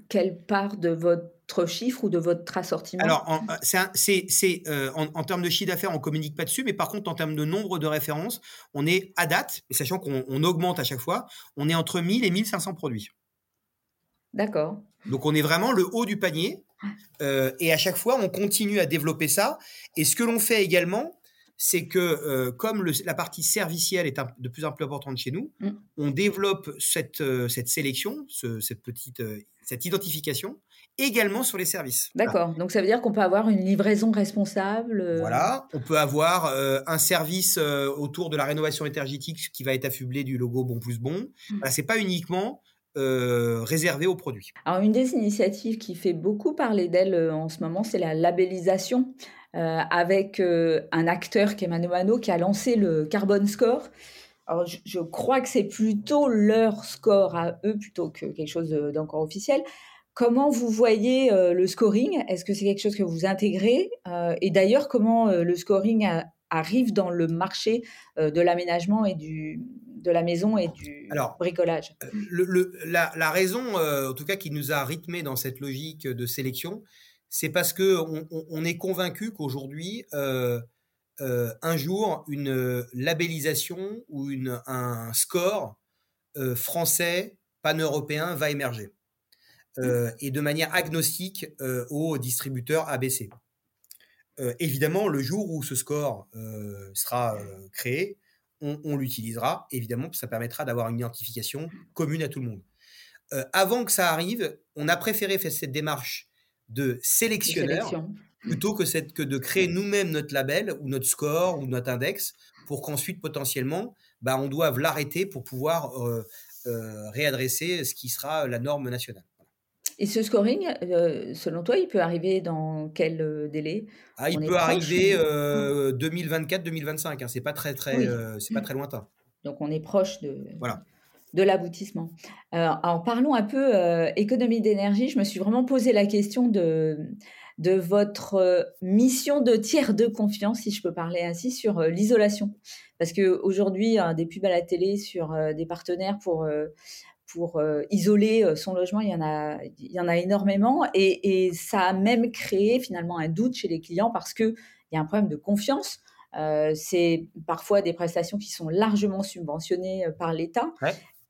quelle part de votre chiffre ou de votre assortiment? Alors, en, c'est, en, termes de chiffre d'affaires, on communique pas dessus, mais par contre, en termes de nombre de références, on est à date, sachant qu'on augmente à chaque fois, on est entre 1000 et 1500 produits. D'accord. Donc, on est vraiment le haut du panier. et à chaque fois, on continue à développer ça. Et ce que l'on fait également, c'est que euh, comme la partie servicielle est de plus en plus importante chez nous, mm. on développe cette, euh, cette sélection, cette petite euh, cette identification également sur les services. D'accord. Donc ça veut dire qu'on peut avoir une livraison responsable. Voilà. On peut avoir un service autour de la rénovation énergétique qui va être affublé du logo Bon plus Bon. Ce mm. Voilà, c'est pas uniquement réservé aux produits. Alors une des initiatives qui fait beaucoup parler d'elle en ce moment, c'est la labellisation. Euh, avec euh, un acteur qui est Mano Mano qui a lancé le Carbon Score. Alors, je, crois que c'est plutôt leur score à eux plutôt que quelque chose d'encore officiel. Comment vous voyez euh, le scoring? Est-ce que c'est quelque chose que vous intégrez? Et d'ailleurs, comment le scoring arrive dans le marché de l'aménagement et du, de la maison et du bricolage? le, la, la, raison, en tout cas, qui nous a rythmé dans cette logique de sélection, c'est parce que on, est convaincu qu'aujourd'hui, euh, euh, un jour, une labellisation ou une, un score euh, français pan-européen va émerger. Mmh. et de manière agnostique aux distributeurs ABC. évidemment, le jour où ce score sera créé, on, on l'utilisera, évidemment, ça permettra d'avoir une identification commune à tout le monde. avant que ça arrive, on a préféré faire cette démarche de sélectionneur plutôt que, cette, que de créer nous-mêmes notre label ou notre score ou notre index pour qu'ensuite potentiellement bah, on doive l'arrêter pour pouvoir euh, euh, réadresser ce qui sera la norme nationale. Et ce scoring, euh, selon toi, il peut arriver dans quel délai? Ah, Il peut arriver 2024-2025. Hein, c'est pas très très, c'est pas très lointain. Donc on est proche de. Voilà de l'aboutissement. Euh, en parlant un peu euh, économie d'énergie, je me suis vraiment posé la question de, votre euh, mission de tiers de confiance, si je peux parler ainsi, sur l'isolation. Parce qu'aujourd'hui, des pubs à la télé sur des partenaires pour, pour isoler son logement, il y en a, il y en a énormément. Et, ça a même créé finalement un doute chez les clients parce qu'il y a un problème de confiance. c'est parfois des prestations qui sont largement subventionnées par l'État.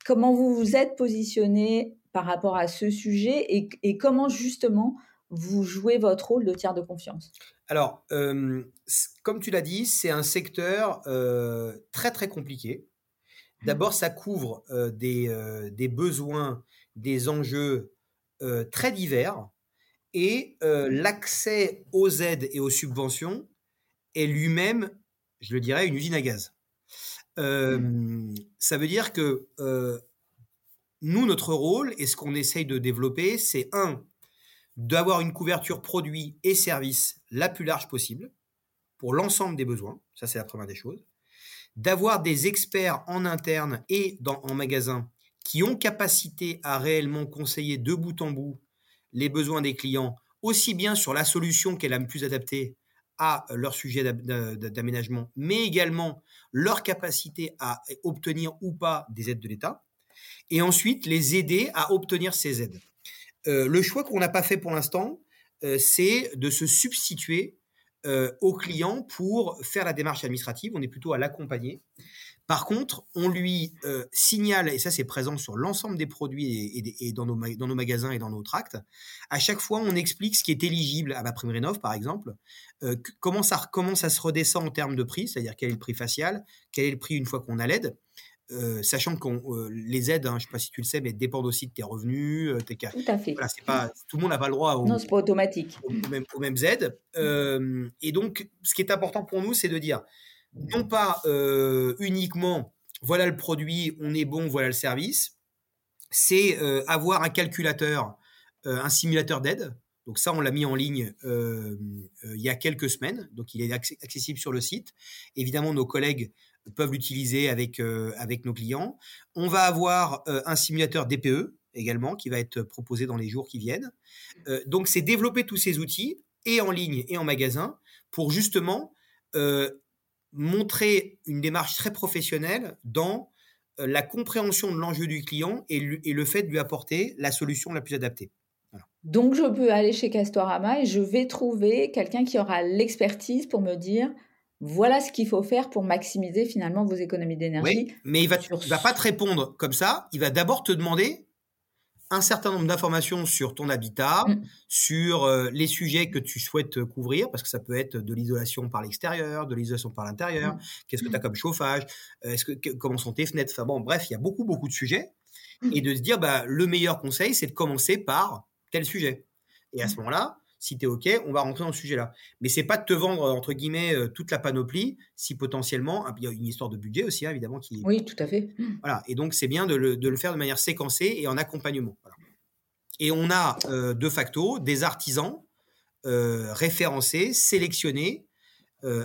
Comment vous vous êtes positionné par rapport à ce sujet et, comment justement vous jouez votre rôle de tiers de confiance? Alors, euh, comme tu l'as dit, c'est un secteur euh, très très compliqué. Mmh. D'abord, ça couvre euh, des, des, besoins, des enjeux très divers et l'accès aux aides et aux subventions est lui-même, je le dirais, une usine à gaz. Mmh. ça veut dire que nous, notre rôle et ce qu'on essaye de développer, c'est un, d'avoir une couverture produit et service la plus large possible pour l'ensemble des besoins. Ça, c'est la première des choses. D'avoir des experts en interne et dans, en magasin qui ont capacité à réellement conseiller de bout en bout les besoins des clients, aussi bien sur la solution qui est la plus adaptée à leur sujet d'aménagement, mais également leur capacité à obtenir ou pas des aides de l'État, et ensuite les aider à obtenir ces aides. Euh, le choix qu'on n'a pas fait pour l'instant, euh, c'est de se substituer euh, au client pour faire la démarche administrative. On est plutôt à l'accompagner. Par contre, on lui signale, et ça c'est présent sur l'ensemble des produits et, dans, nos, dans, nos, magasins et dans nos tracts, à chaque fois on explique ce qui est éligible à ma prime rénov par exemple, comment, ça, comment ça se redescend en termes de prix, c'est-à-dire quel est le prix facial, quel est le prix une fois qu'on a l'aide, euh, sachant que euh, les aides, hein, je ne sais pas si tu le sais, mais dépendent aussi de tes revenus. Euh, tes... Tout à fait. pas, tout le monde n'a pas le droit aux, non, pas automatique. Aux, mêmes, aides. et donc, ce qui est important pour nous, c'est de dire, non pas uniquement, voilà le produit, on est bon, voilà le service, c'est avoir un calculateur, un simulateur d'aide. Donc ça, on l'a mis en ligne il y a quelques semaines. Donc il est accessible sur le site. Évidemment, nos collègues peuvent l'utiliser avec, euh, avec nos clients. On va avoir euh, un simulateur DPE également qui va être proposé dans les jours qui viennent. Euh, donc, c'est développer tous ces outils, et en ligne et en magasin, pour justement montrer une démarche très professionnelle dans la compréhension de l'enjeu du client et, et, le fait de lui apporter la solution la plus adaptée. Donc, je peux aller chez Castorama et je vais trouver quelqu'un qui aura l'expertise pour me dire voilà ce qu'il faut faire pour maximiser finalement vos économies d'énergie. Oui, mais il va, va pas te répondre comme ça. Il va d'abord te demander un certain nombre d'informations sur ton habitat, mm. sur euh, les sujets que tu souhaites couvrir, parce que ça peut être de l'isolation par l'extérieur, de l'isolation par l'intérieur, mm. qu'est-ce que tu as comme chauffage, euh, est-ce que, comment sont tes fenêtres, enfin bon, bref, il y a beaucoup, beaucoup de sujets. Mm. Et de se dire, bah, le meilleur conseil, c'est de commencer par tel sujet. Et à ce moment-là, si tu es OK, on va rentrer dans ce sujet-là. Mais c'est pas de te vendre, entre guillemets, euh, toute la panoplie, si potentiellement, il y a une histoire de budget aussi, hein, évidemment. Qui, oui, tout à fait. (clears throat) Voilà, et donc c'est bien de le, faire de manière séquencée et en accompagnement. Et on a euh, de facto des artisans euh, référencés, sélectionnés,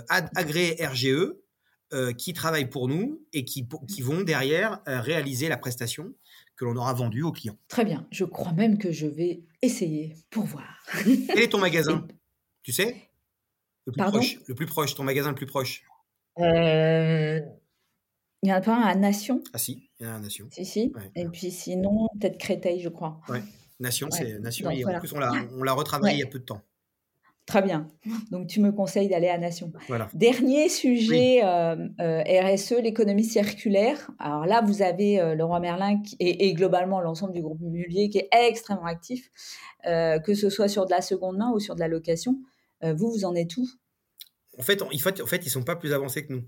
agréés RGE, qui travaillent pour nous et qui, qui vont derrière réaliser la prestation que l'on aura vendu aux clients. Très bien, je crois même que je vais essayer pour voir. Quel est ton magasin (laughs) Tu sais? Le plus, proche, le plus proche, ton magasin le plus proche euh, Il n'y en a pas un à Nation? Ah si, il y en a un à Nation. Si, si. Et puis sinon, peut-être Créteil, je crois. Ouais. Nation, c'est Nation. en plus, on l'a retravaillé il y a peu de temps. Très bien. Donc, tu me conseilles d'aller à Nation. Dernier sujet euh, euh, RSE, l'économie circulaire. Alors là, vous avez euh, Leroy Merlin et, globalement l'ensemble du groupe immobilier qui est extrêmement actif, que ce soit sur de la seconde main ou sur de la location. vous, vous en êtes où? En fait, en fait, en fait, ils sont pas plus avancés que nous.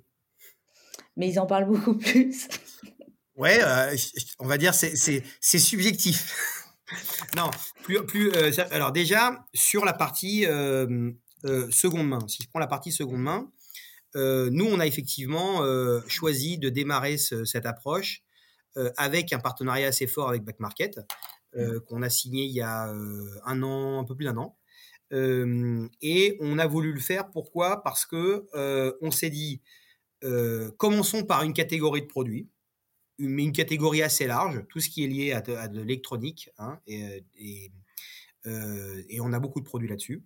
Mais ils en parlent beaucoup (laughs) plus. ouais, on va dire c'est subjectif. Non, plus, plus euh, alors déjà sur la partie euh, euh, seconde main. Si je prends la partie seconde main, nous on a effectivement choisi de démarrer cette approche avec un partenariat assez fort avec Back Market mmh. qu'on a signé il y a un an, un peu plus d'un an. et on a voulu le faire. Pourquoi? Parce que on s'est dit, commençons par une catégorie de produits une, une catégorie assez large, tout ce qui est lié à de, l'électronique, hein, et, euh, et, on a beaucoup de produits là-dessus.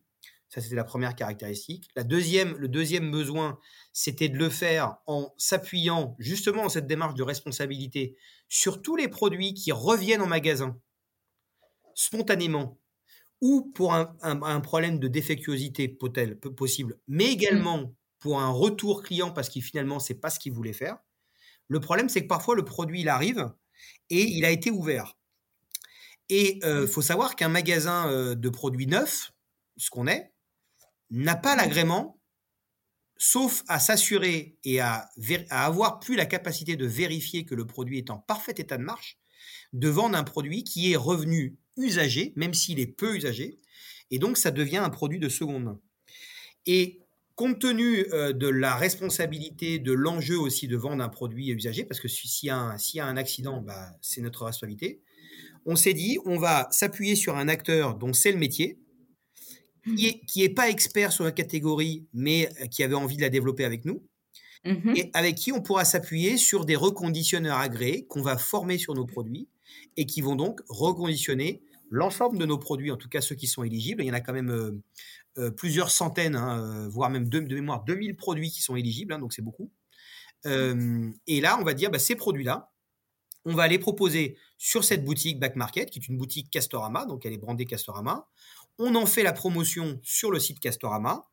Ça, c'était la première caractéristique. La deuxième, le deuxième besoin, c'était de le faire en s'appuyant justement en cette démarche de responsabilité sur tous les produits qui reviennent en magasin spontanément ou pour un, un, problème de défectuosité possible, mais également pour un retour client parce qu'il finalement c'est pas ce qu'il voulait faire. Le problème, c'est que parfois, le produit, il arrive et il a été ouvert. Et il euh, faut savoir qu'un magasin euh, de produits neufs, ce qu'on est, n'a pas l'agrément, sauf à s'assurer et à, avoir plus la capacité de vérifier que le produit est en parfait état de marche, de vendre un produit qui est revenu usagé, même s'il est peu usagé, et donc ça devient un produit de seconde main. Et compte tenu euh, de la responsabilité, de l'enjeu aussi de vendre un produit usagé, parce que s'il y, a un accident, bah, c'est notre responsabilité, on s'est dit, on va s'appuyer sur un acteur dont c'est le métier, qui n'est pas expert sur la catégorie, mais euh, qui avait envie de la développer avec nous, mmh et avec qui on pourra s'appuyer sur des reconditionneurs agréés qu'on va former sur nos produits et qui vont donc reconditionner l'ensemble de nos produits, en tout cas ceux qui sont éligibles. Il y en a quand même plusieurs centaines, hein, voire même de, de, mémoire 2000 produits qui sont éligibles, hein, donc c'est beaucoup. et là, on va dire, bah, ces produits-là, on va les proposer sur cette boutique Back Market, qui est une boutique Castorama, donc elle est brandée Castorama. On en fait la promotion sur le site Castorama.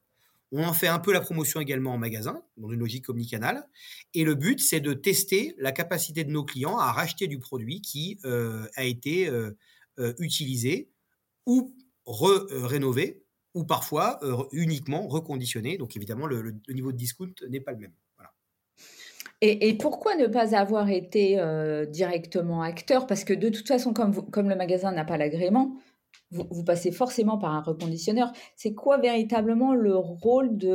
On en fait un peu la promotion également en magasin, dans une logique omnicanal. Et le but, c'est de tester la capacité de nos clients à racheter du produit qui euh, a été euh, euh, utilisé ou rénové, ou parfois uniquement reconditionné. Donc évidemment, le niveau de discount n'est pas le même. Et, pourquoi ne pas avoir été euh, directement acteur? Parce que de toute façon, comme, comme le magasin n'a pas l'agrément, vous, passez forcément par un reconditionneur. C'est quoi véritablement le rôle de,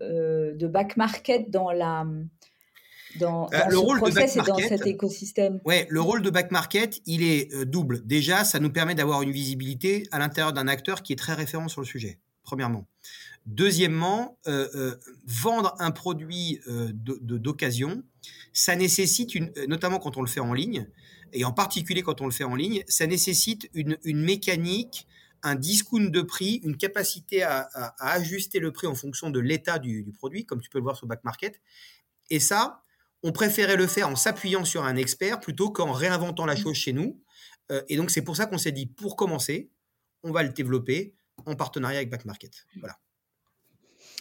euh, de back market dans la dans, euh, le rôle process de et dans cet écosystème Ouais, le rôle de back market, il est double. Déjà, ça nous permet d'avoir une visibilité à l'intérieur d'un acteur qui est très référent sur le sujet. Premièrement. Deuxièmement, euh, euh, vendre un produit euh, d'occasion, ça nécessite, une, notamment quand on le fait en ligne, et en particulier quand on le fait en ligne, ça nécessite une, mécanique, un discount de prix, une capacité à, ajuster le prix en fonction de l'état du, produit, comme tu peux le voir sur Back Market. Et ça, on préférait le faire en s'appuyant sur un expert plutôt qu'en réinventant la chose chez nous. et donc, c'est pour ça qu'on s'est dit, pour commencer, on va le développer en partenariat avec Back Market. Voilà.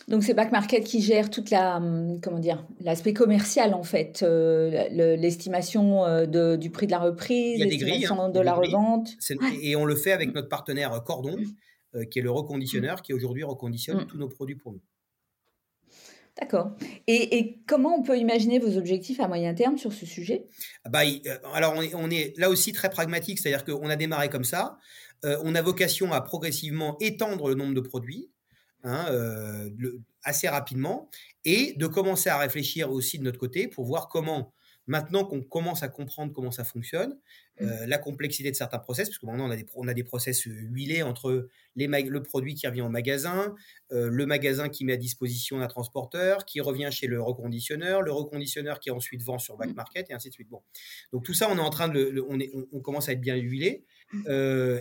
Donc c'est Back Market qui gère toute la hum, comment dire l'aspect commercial en fait, euh, l'estimation euh, du prix de la reprise, l'estimation hein, de la revente. Et on le fait avec notre partenaire euh, Cordon, mmh. qui est le reconditionneur, qui aujourd'hui reconditionne mmh. tous nos produits pour nous. D'accord. Et, comment on peut imaginer vos objectifs à moyen terme sur ce sujet? Ah bah, Alors on est, là aussi très pragmatique, c'est-à-dire qu'on a démarré comme ça. on a vocation à progressivement étendre le nombre de produits. Hein, euh, assez rapidement, et de commencer à réfléchir aussi de notre côté pour voir comment, maintenant qu'on commence à comprendre comment ça fonctionne. Euh, la complexité de certains process, parce que maintenant on a des, on a des process euh, huilés entre les le produit qui revient au magasin, le magasin qui met à disposition d'un transporteur, qui revient chez le reconditionneur, le reconditionneur qui ensuite vend sur back mmh. market et ainsi de suite. Bon, donc tout ça on est en train de, on, est, on, commence à être bien huilé, mmh.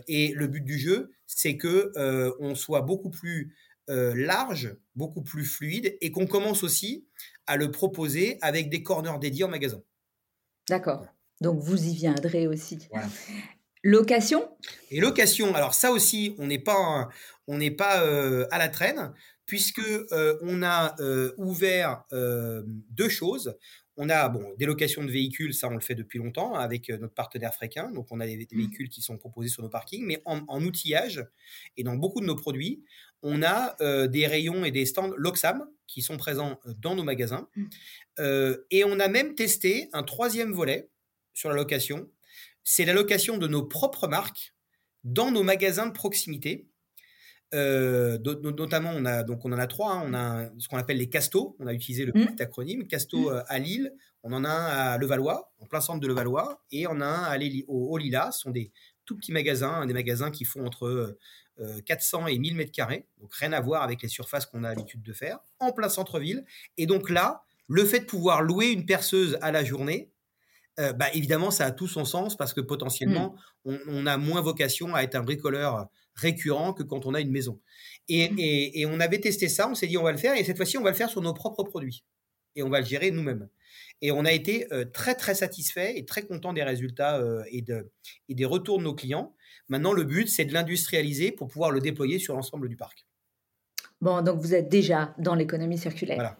et le but du jeu, c'est que on soit beaucoup plus euh, large, beaucoup plus fluide, et qu'on commence aussi à le proposer avec des corners dédiés en magasin. D'accord. Donc vous y viendrez aussi. Location? Et location, alors ça aussi, on n'est pas, on n'est pas euh, à la traîne, puisque euh, on a ouvert deux choses. On a bon, des locations de véhicules, ça on le fait depuis longtemps avec notre partenaire Fréquin. Donc on a des, mmh. véhicules qui sont proposés sur nos parkings, mais en, en, outillage et dans beaucoup de nos produits, on a euh, des rayons et des stands Loxam qui sont présents euh, dans nos magasins. Mmh. Euh, et on a même testé un troisième volet sur la location. C'est la location de nos propres marques dans nos magasins de proximité. notamment, on, a, donc on en a trois. Hein. On a ce qu'on appelle les Castos. On a utilisé le mmh. petit acronyme. Casto mmh. à Lille. On en a un à Levallois, en plein centre de Levallois. Et on a un à au, au Lila. Ce sont des tout petits magasins, des magasins qui font entre 400 euh, et 1000 mètres carrés, donc rien à voir avec les surfaces qu'on a l'habitude de faire, en plein centre-ville. Et donc là, le fait de pouvoir louer une perceuse à la journée, euh, bah, évidemment, ça a tout son sens parce que potentiellement, mmh. on, a moins vocation à être un bricoleur récurrent que quand on a une maison. Mmh. Et, on avait testé ça, on s'est dit on va le faire, et cette fois-ci, on va le faire sur nos propres produits. Et on va le gérer nous-mêmes. Et on a été euh, très, très satisfait et très content des résultats et, de, et des retours de nos clients. Maintenant, le but, c'est de l'industrialiser pour pouvoir le déployer sur l'ensemble du parc. Bon, donc vous êtes déjà dans l'économie circulaire. Voilà.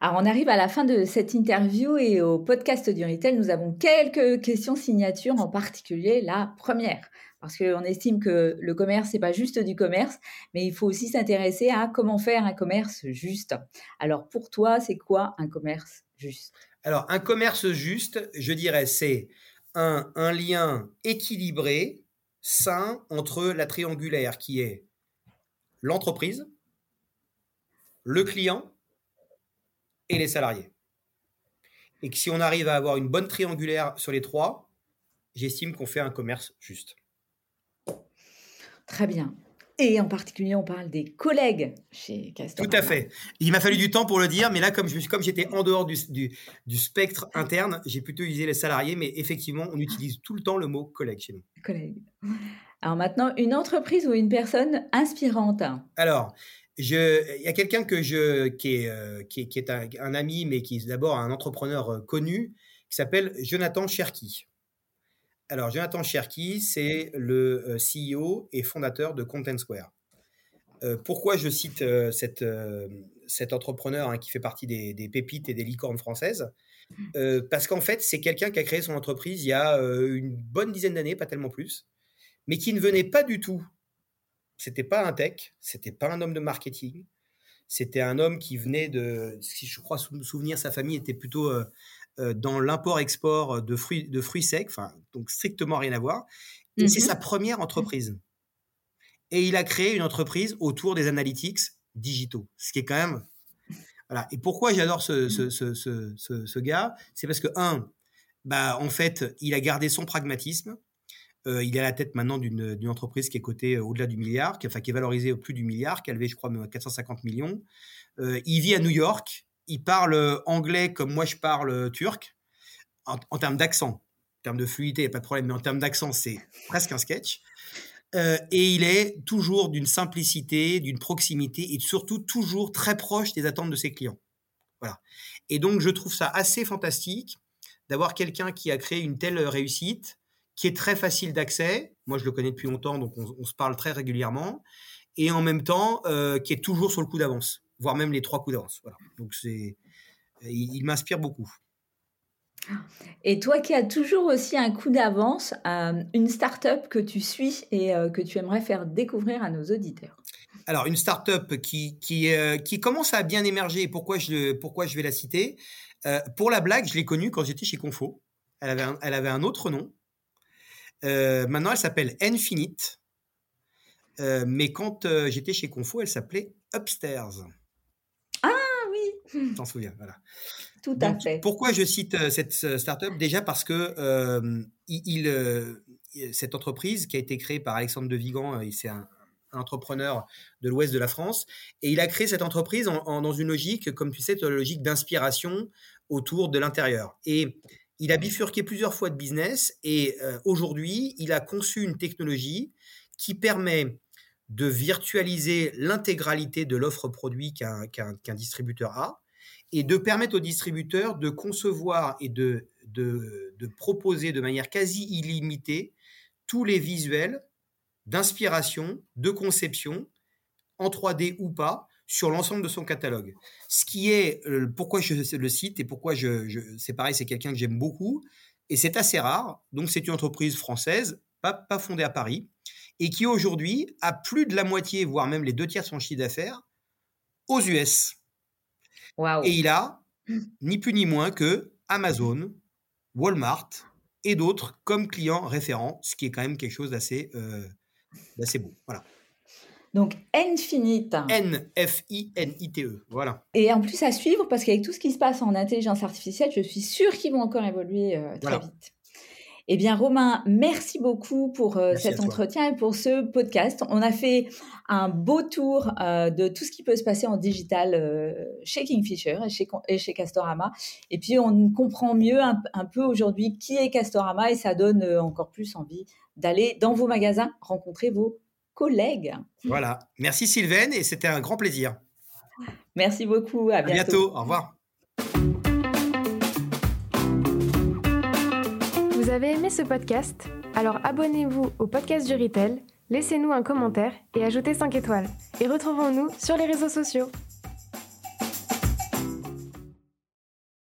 Alors, on arrive à la fin de cette interview et au podcast du retail, nous avons quelques questions signatures, en particulier la première. Parce qu'on estime que le commerce, n'est pas juste du commerce, mais il faut aussi s'intéresser à comment faire un commerce juste. Alors, pour toi, c'est quoi un commerce juste? Alors, un commerce juste, je dirais, c'est un, un lien équilibré sain entre la triangulaire qui est l'entreprise, le client et les salariés. Et que si on arrive à avoir une bonne triangulaire sur les trois, j'estime qu'on fait un commerce juste. Très bien. Et en particulier, on parle des collègues chez Castorama. Tout à fait. Il m'a fallu du temps pour le dire, mais là, comme, comme j'étais en dehors du, du, spectre interne, j'ai plutôt utilisé les salariés, mais effectivement, on utilise tout le temps le mot collègue chez nous. Collègue. Alors maintenant, une entreprise ou une personne inspirante? Alors, il y a quelqu'un que je, qui est, euh, qui est, un, ami, mais qui est d'abord un entrepreneur euh, connu, qui s'appelle Jonathan Cherky. Alors, Jonathan Cherky, c'est le euh, CEO et fondateur de Content Square. pourquoi je cite cette, cet entrepreneur hein, qui fait partie des, pépites et des licornes françaises? Parce qu'en fait, c'est quelqu'un qui a créé son entreprise il y a une bonne dizaine d'années, pas tellement plus, mais qui ne venait pas du tout c'était pas un tech, c'était pas un homme de marketing, c'était un homme qui venait de, si je crois me souvenir, sa famille était plutôt euh, euh, dans l'import-export de fruits, de fruits secs, enfin, donc strictement rien à voir. Et c'est mmh sa première entreprise. Et il a créé une entreprise autour des analytics digitaux, ce qui est quand même. Voilà. Et pourquoi j'adore ce, ce, ce, ce, gars? C'est parce que, un, bah, en fait, il a gardé son pragmatisme. Euh, il est à la tête maintenant d'une entreprise qui est cotée euh, au-delà du milliard, qui, enfin, qui est valorisée au plus du milliard, qui a levé, je crois, 450 millions. Euh, il vit à New York. Il parle anglais comme moi je parle turc, en, termes d'accent. En termes de fluidité, il n'y a pas de problème, mais en termes d'accent, c'est presque un sketch. et il est toujours d'une simplicité, d'une proximité et surtout toujours très proche des attentes de ses clients. Voilà. Et donc, je trouve ça assez fantastique d'avoir quelqu'un qui a créé une telle réussite qui est très facile d'accès. Moi, je le connais depuis longtemps, donc on, se parle très régulièrement. Et en même temps, euh, qui est toujours sur le coup d'avance, voire même les trois coups d'avance. Voilà. Donc, c'est, il, m'inspire beaucoup. Et toi qui as toujours aussi un coup d'avance, euh, une start-up que tu suis et euh, que tu aimerais faire découvrir à nos auditeurs? Alors, une start-up qui, qui, qui commence à bien émerger, pourquoi je, pourquoi je vais la citer Pour la blague, je l'ai connue quand j'étais chez Confo. Elle avait elle avait un autre nom. Euh, maintenant, elle s'appelle Infinite. Euh, mais quand euh, j'étais chez Confo, elle s'appelait Upstairs. Ah oui T'en souviens, voilà. Tout à fait. Pourquoi je cite cette startup? Déjà parce que il, cette entreprise qui a été créée par Alexandre de Vigan, c'est un, entrepreneur de l'ouest de la France, et il a créé cette entreprise dans une logique, comme tu sais, une logique d'inspiration autour de l'intérieur. Et il a bifurqué plusieurs fois de business et euh, aujourd'hui, il a conçu une technologie qui permet de virtualiser l'intégralité de l'offre produit qu'un distributeur a et de permettre au distributeur de concevoir et de, proposer de manière quasi illimitée tous les visuels d'inspiration, de conception, en 3D ou pas, sur l'ensemble de son catalogue. Ce qui est euh, pourquoi je le cite et pourquoi je, c'est pareil, c'est quelqu'un que j'aime beaucoup et c'est assez rare. Donc c'est une entreprise française, pas, pas fondée à Paris, et qui aujourd'hui a plus de la moitié, voire même les deux tiers de son chiffre d'affaires aux US. Et il a ni plus ni moins que Amazon, Walmart et d'autres comme clients référents, ce qui est quand même quelque chose d'assez euh, beau. Voilà. Donc Infinite. N-F-I-N-I-T-E. Voilà. Et en plus à suivre, parce qu'avec tout ce qui se passe en intelligence artificielle, je suis sûre qu'ils vont encore évoluer euh, très vite. Eh bien, Romain, merci beaucoup pour euh, cet entretien et pour ce podcast. On a fait un beau tour euh, de tout ce qui peut se passer en digital chez Kingfisher et chez, et chez, Castorama. Et puis, on comprend mieux un, un peu aujourd'hui qui est Castorama et ça donne encore plus envie d'aller dans vos magasins rencontrer vos collègues. Voilà. Merci Sylvaine et c'était un grand plaisir. Merci beaucoup. À bientôt. À bientôt. Au revoir. Vous avez aimé ce podcast? Alors abonnez-vous au podcast du Retail, laissez-nous un commentaire et ajoutez 5 étoiles. Et retrouvons-nous sur les réseaux sociaux.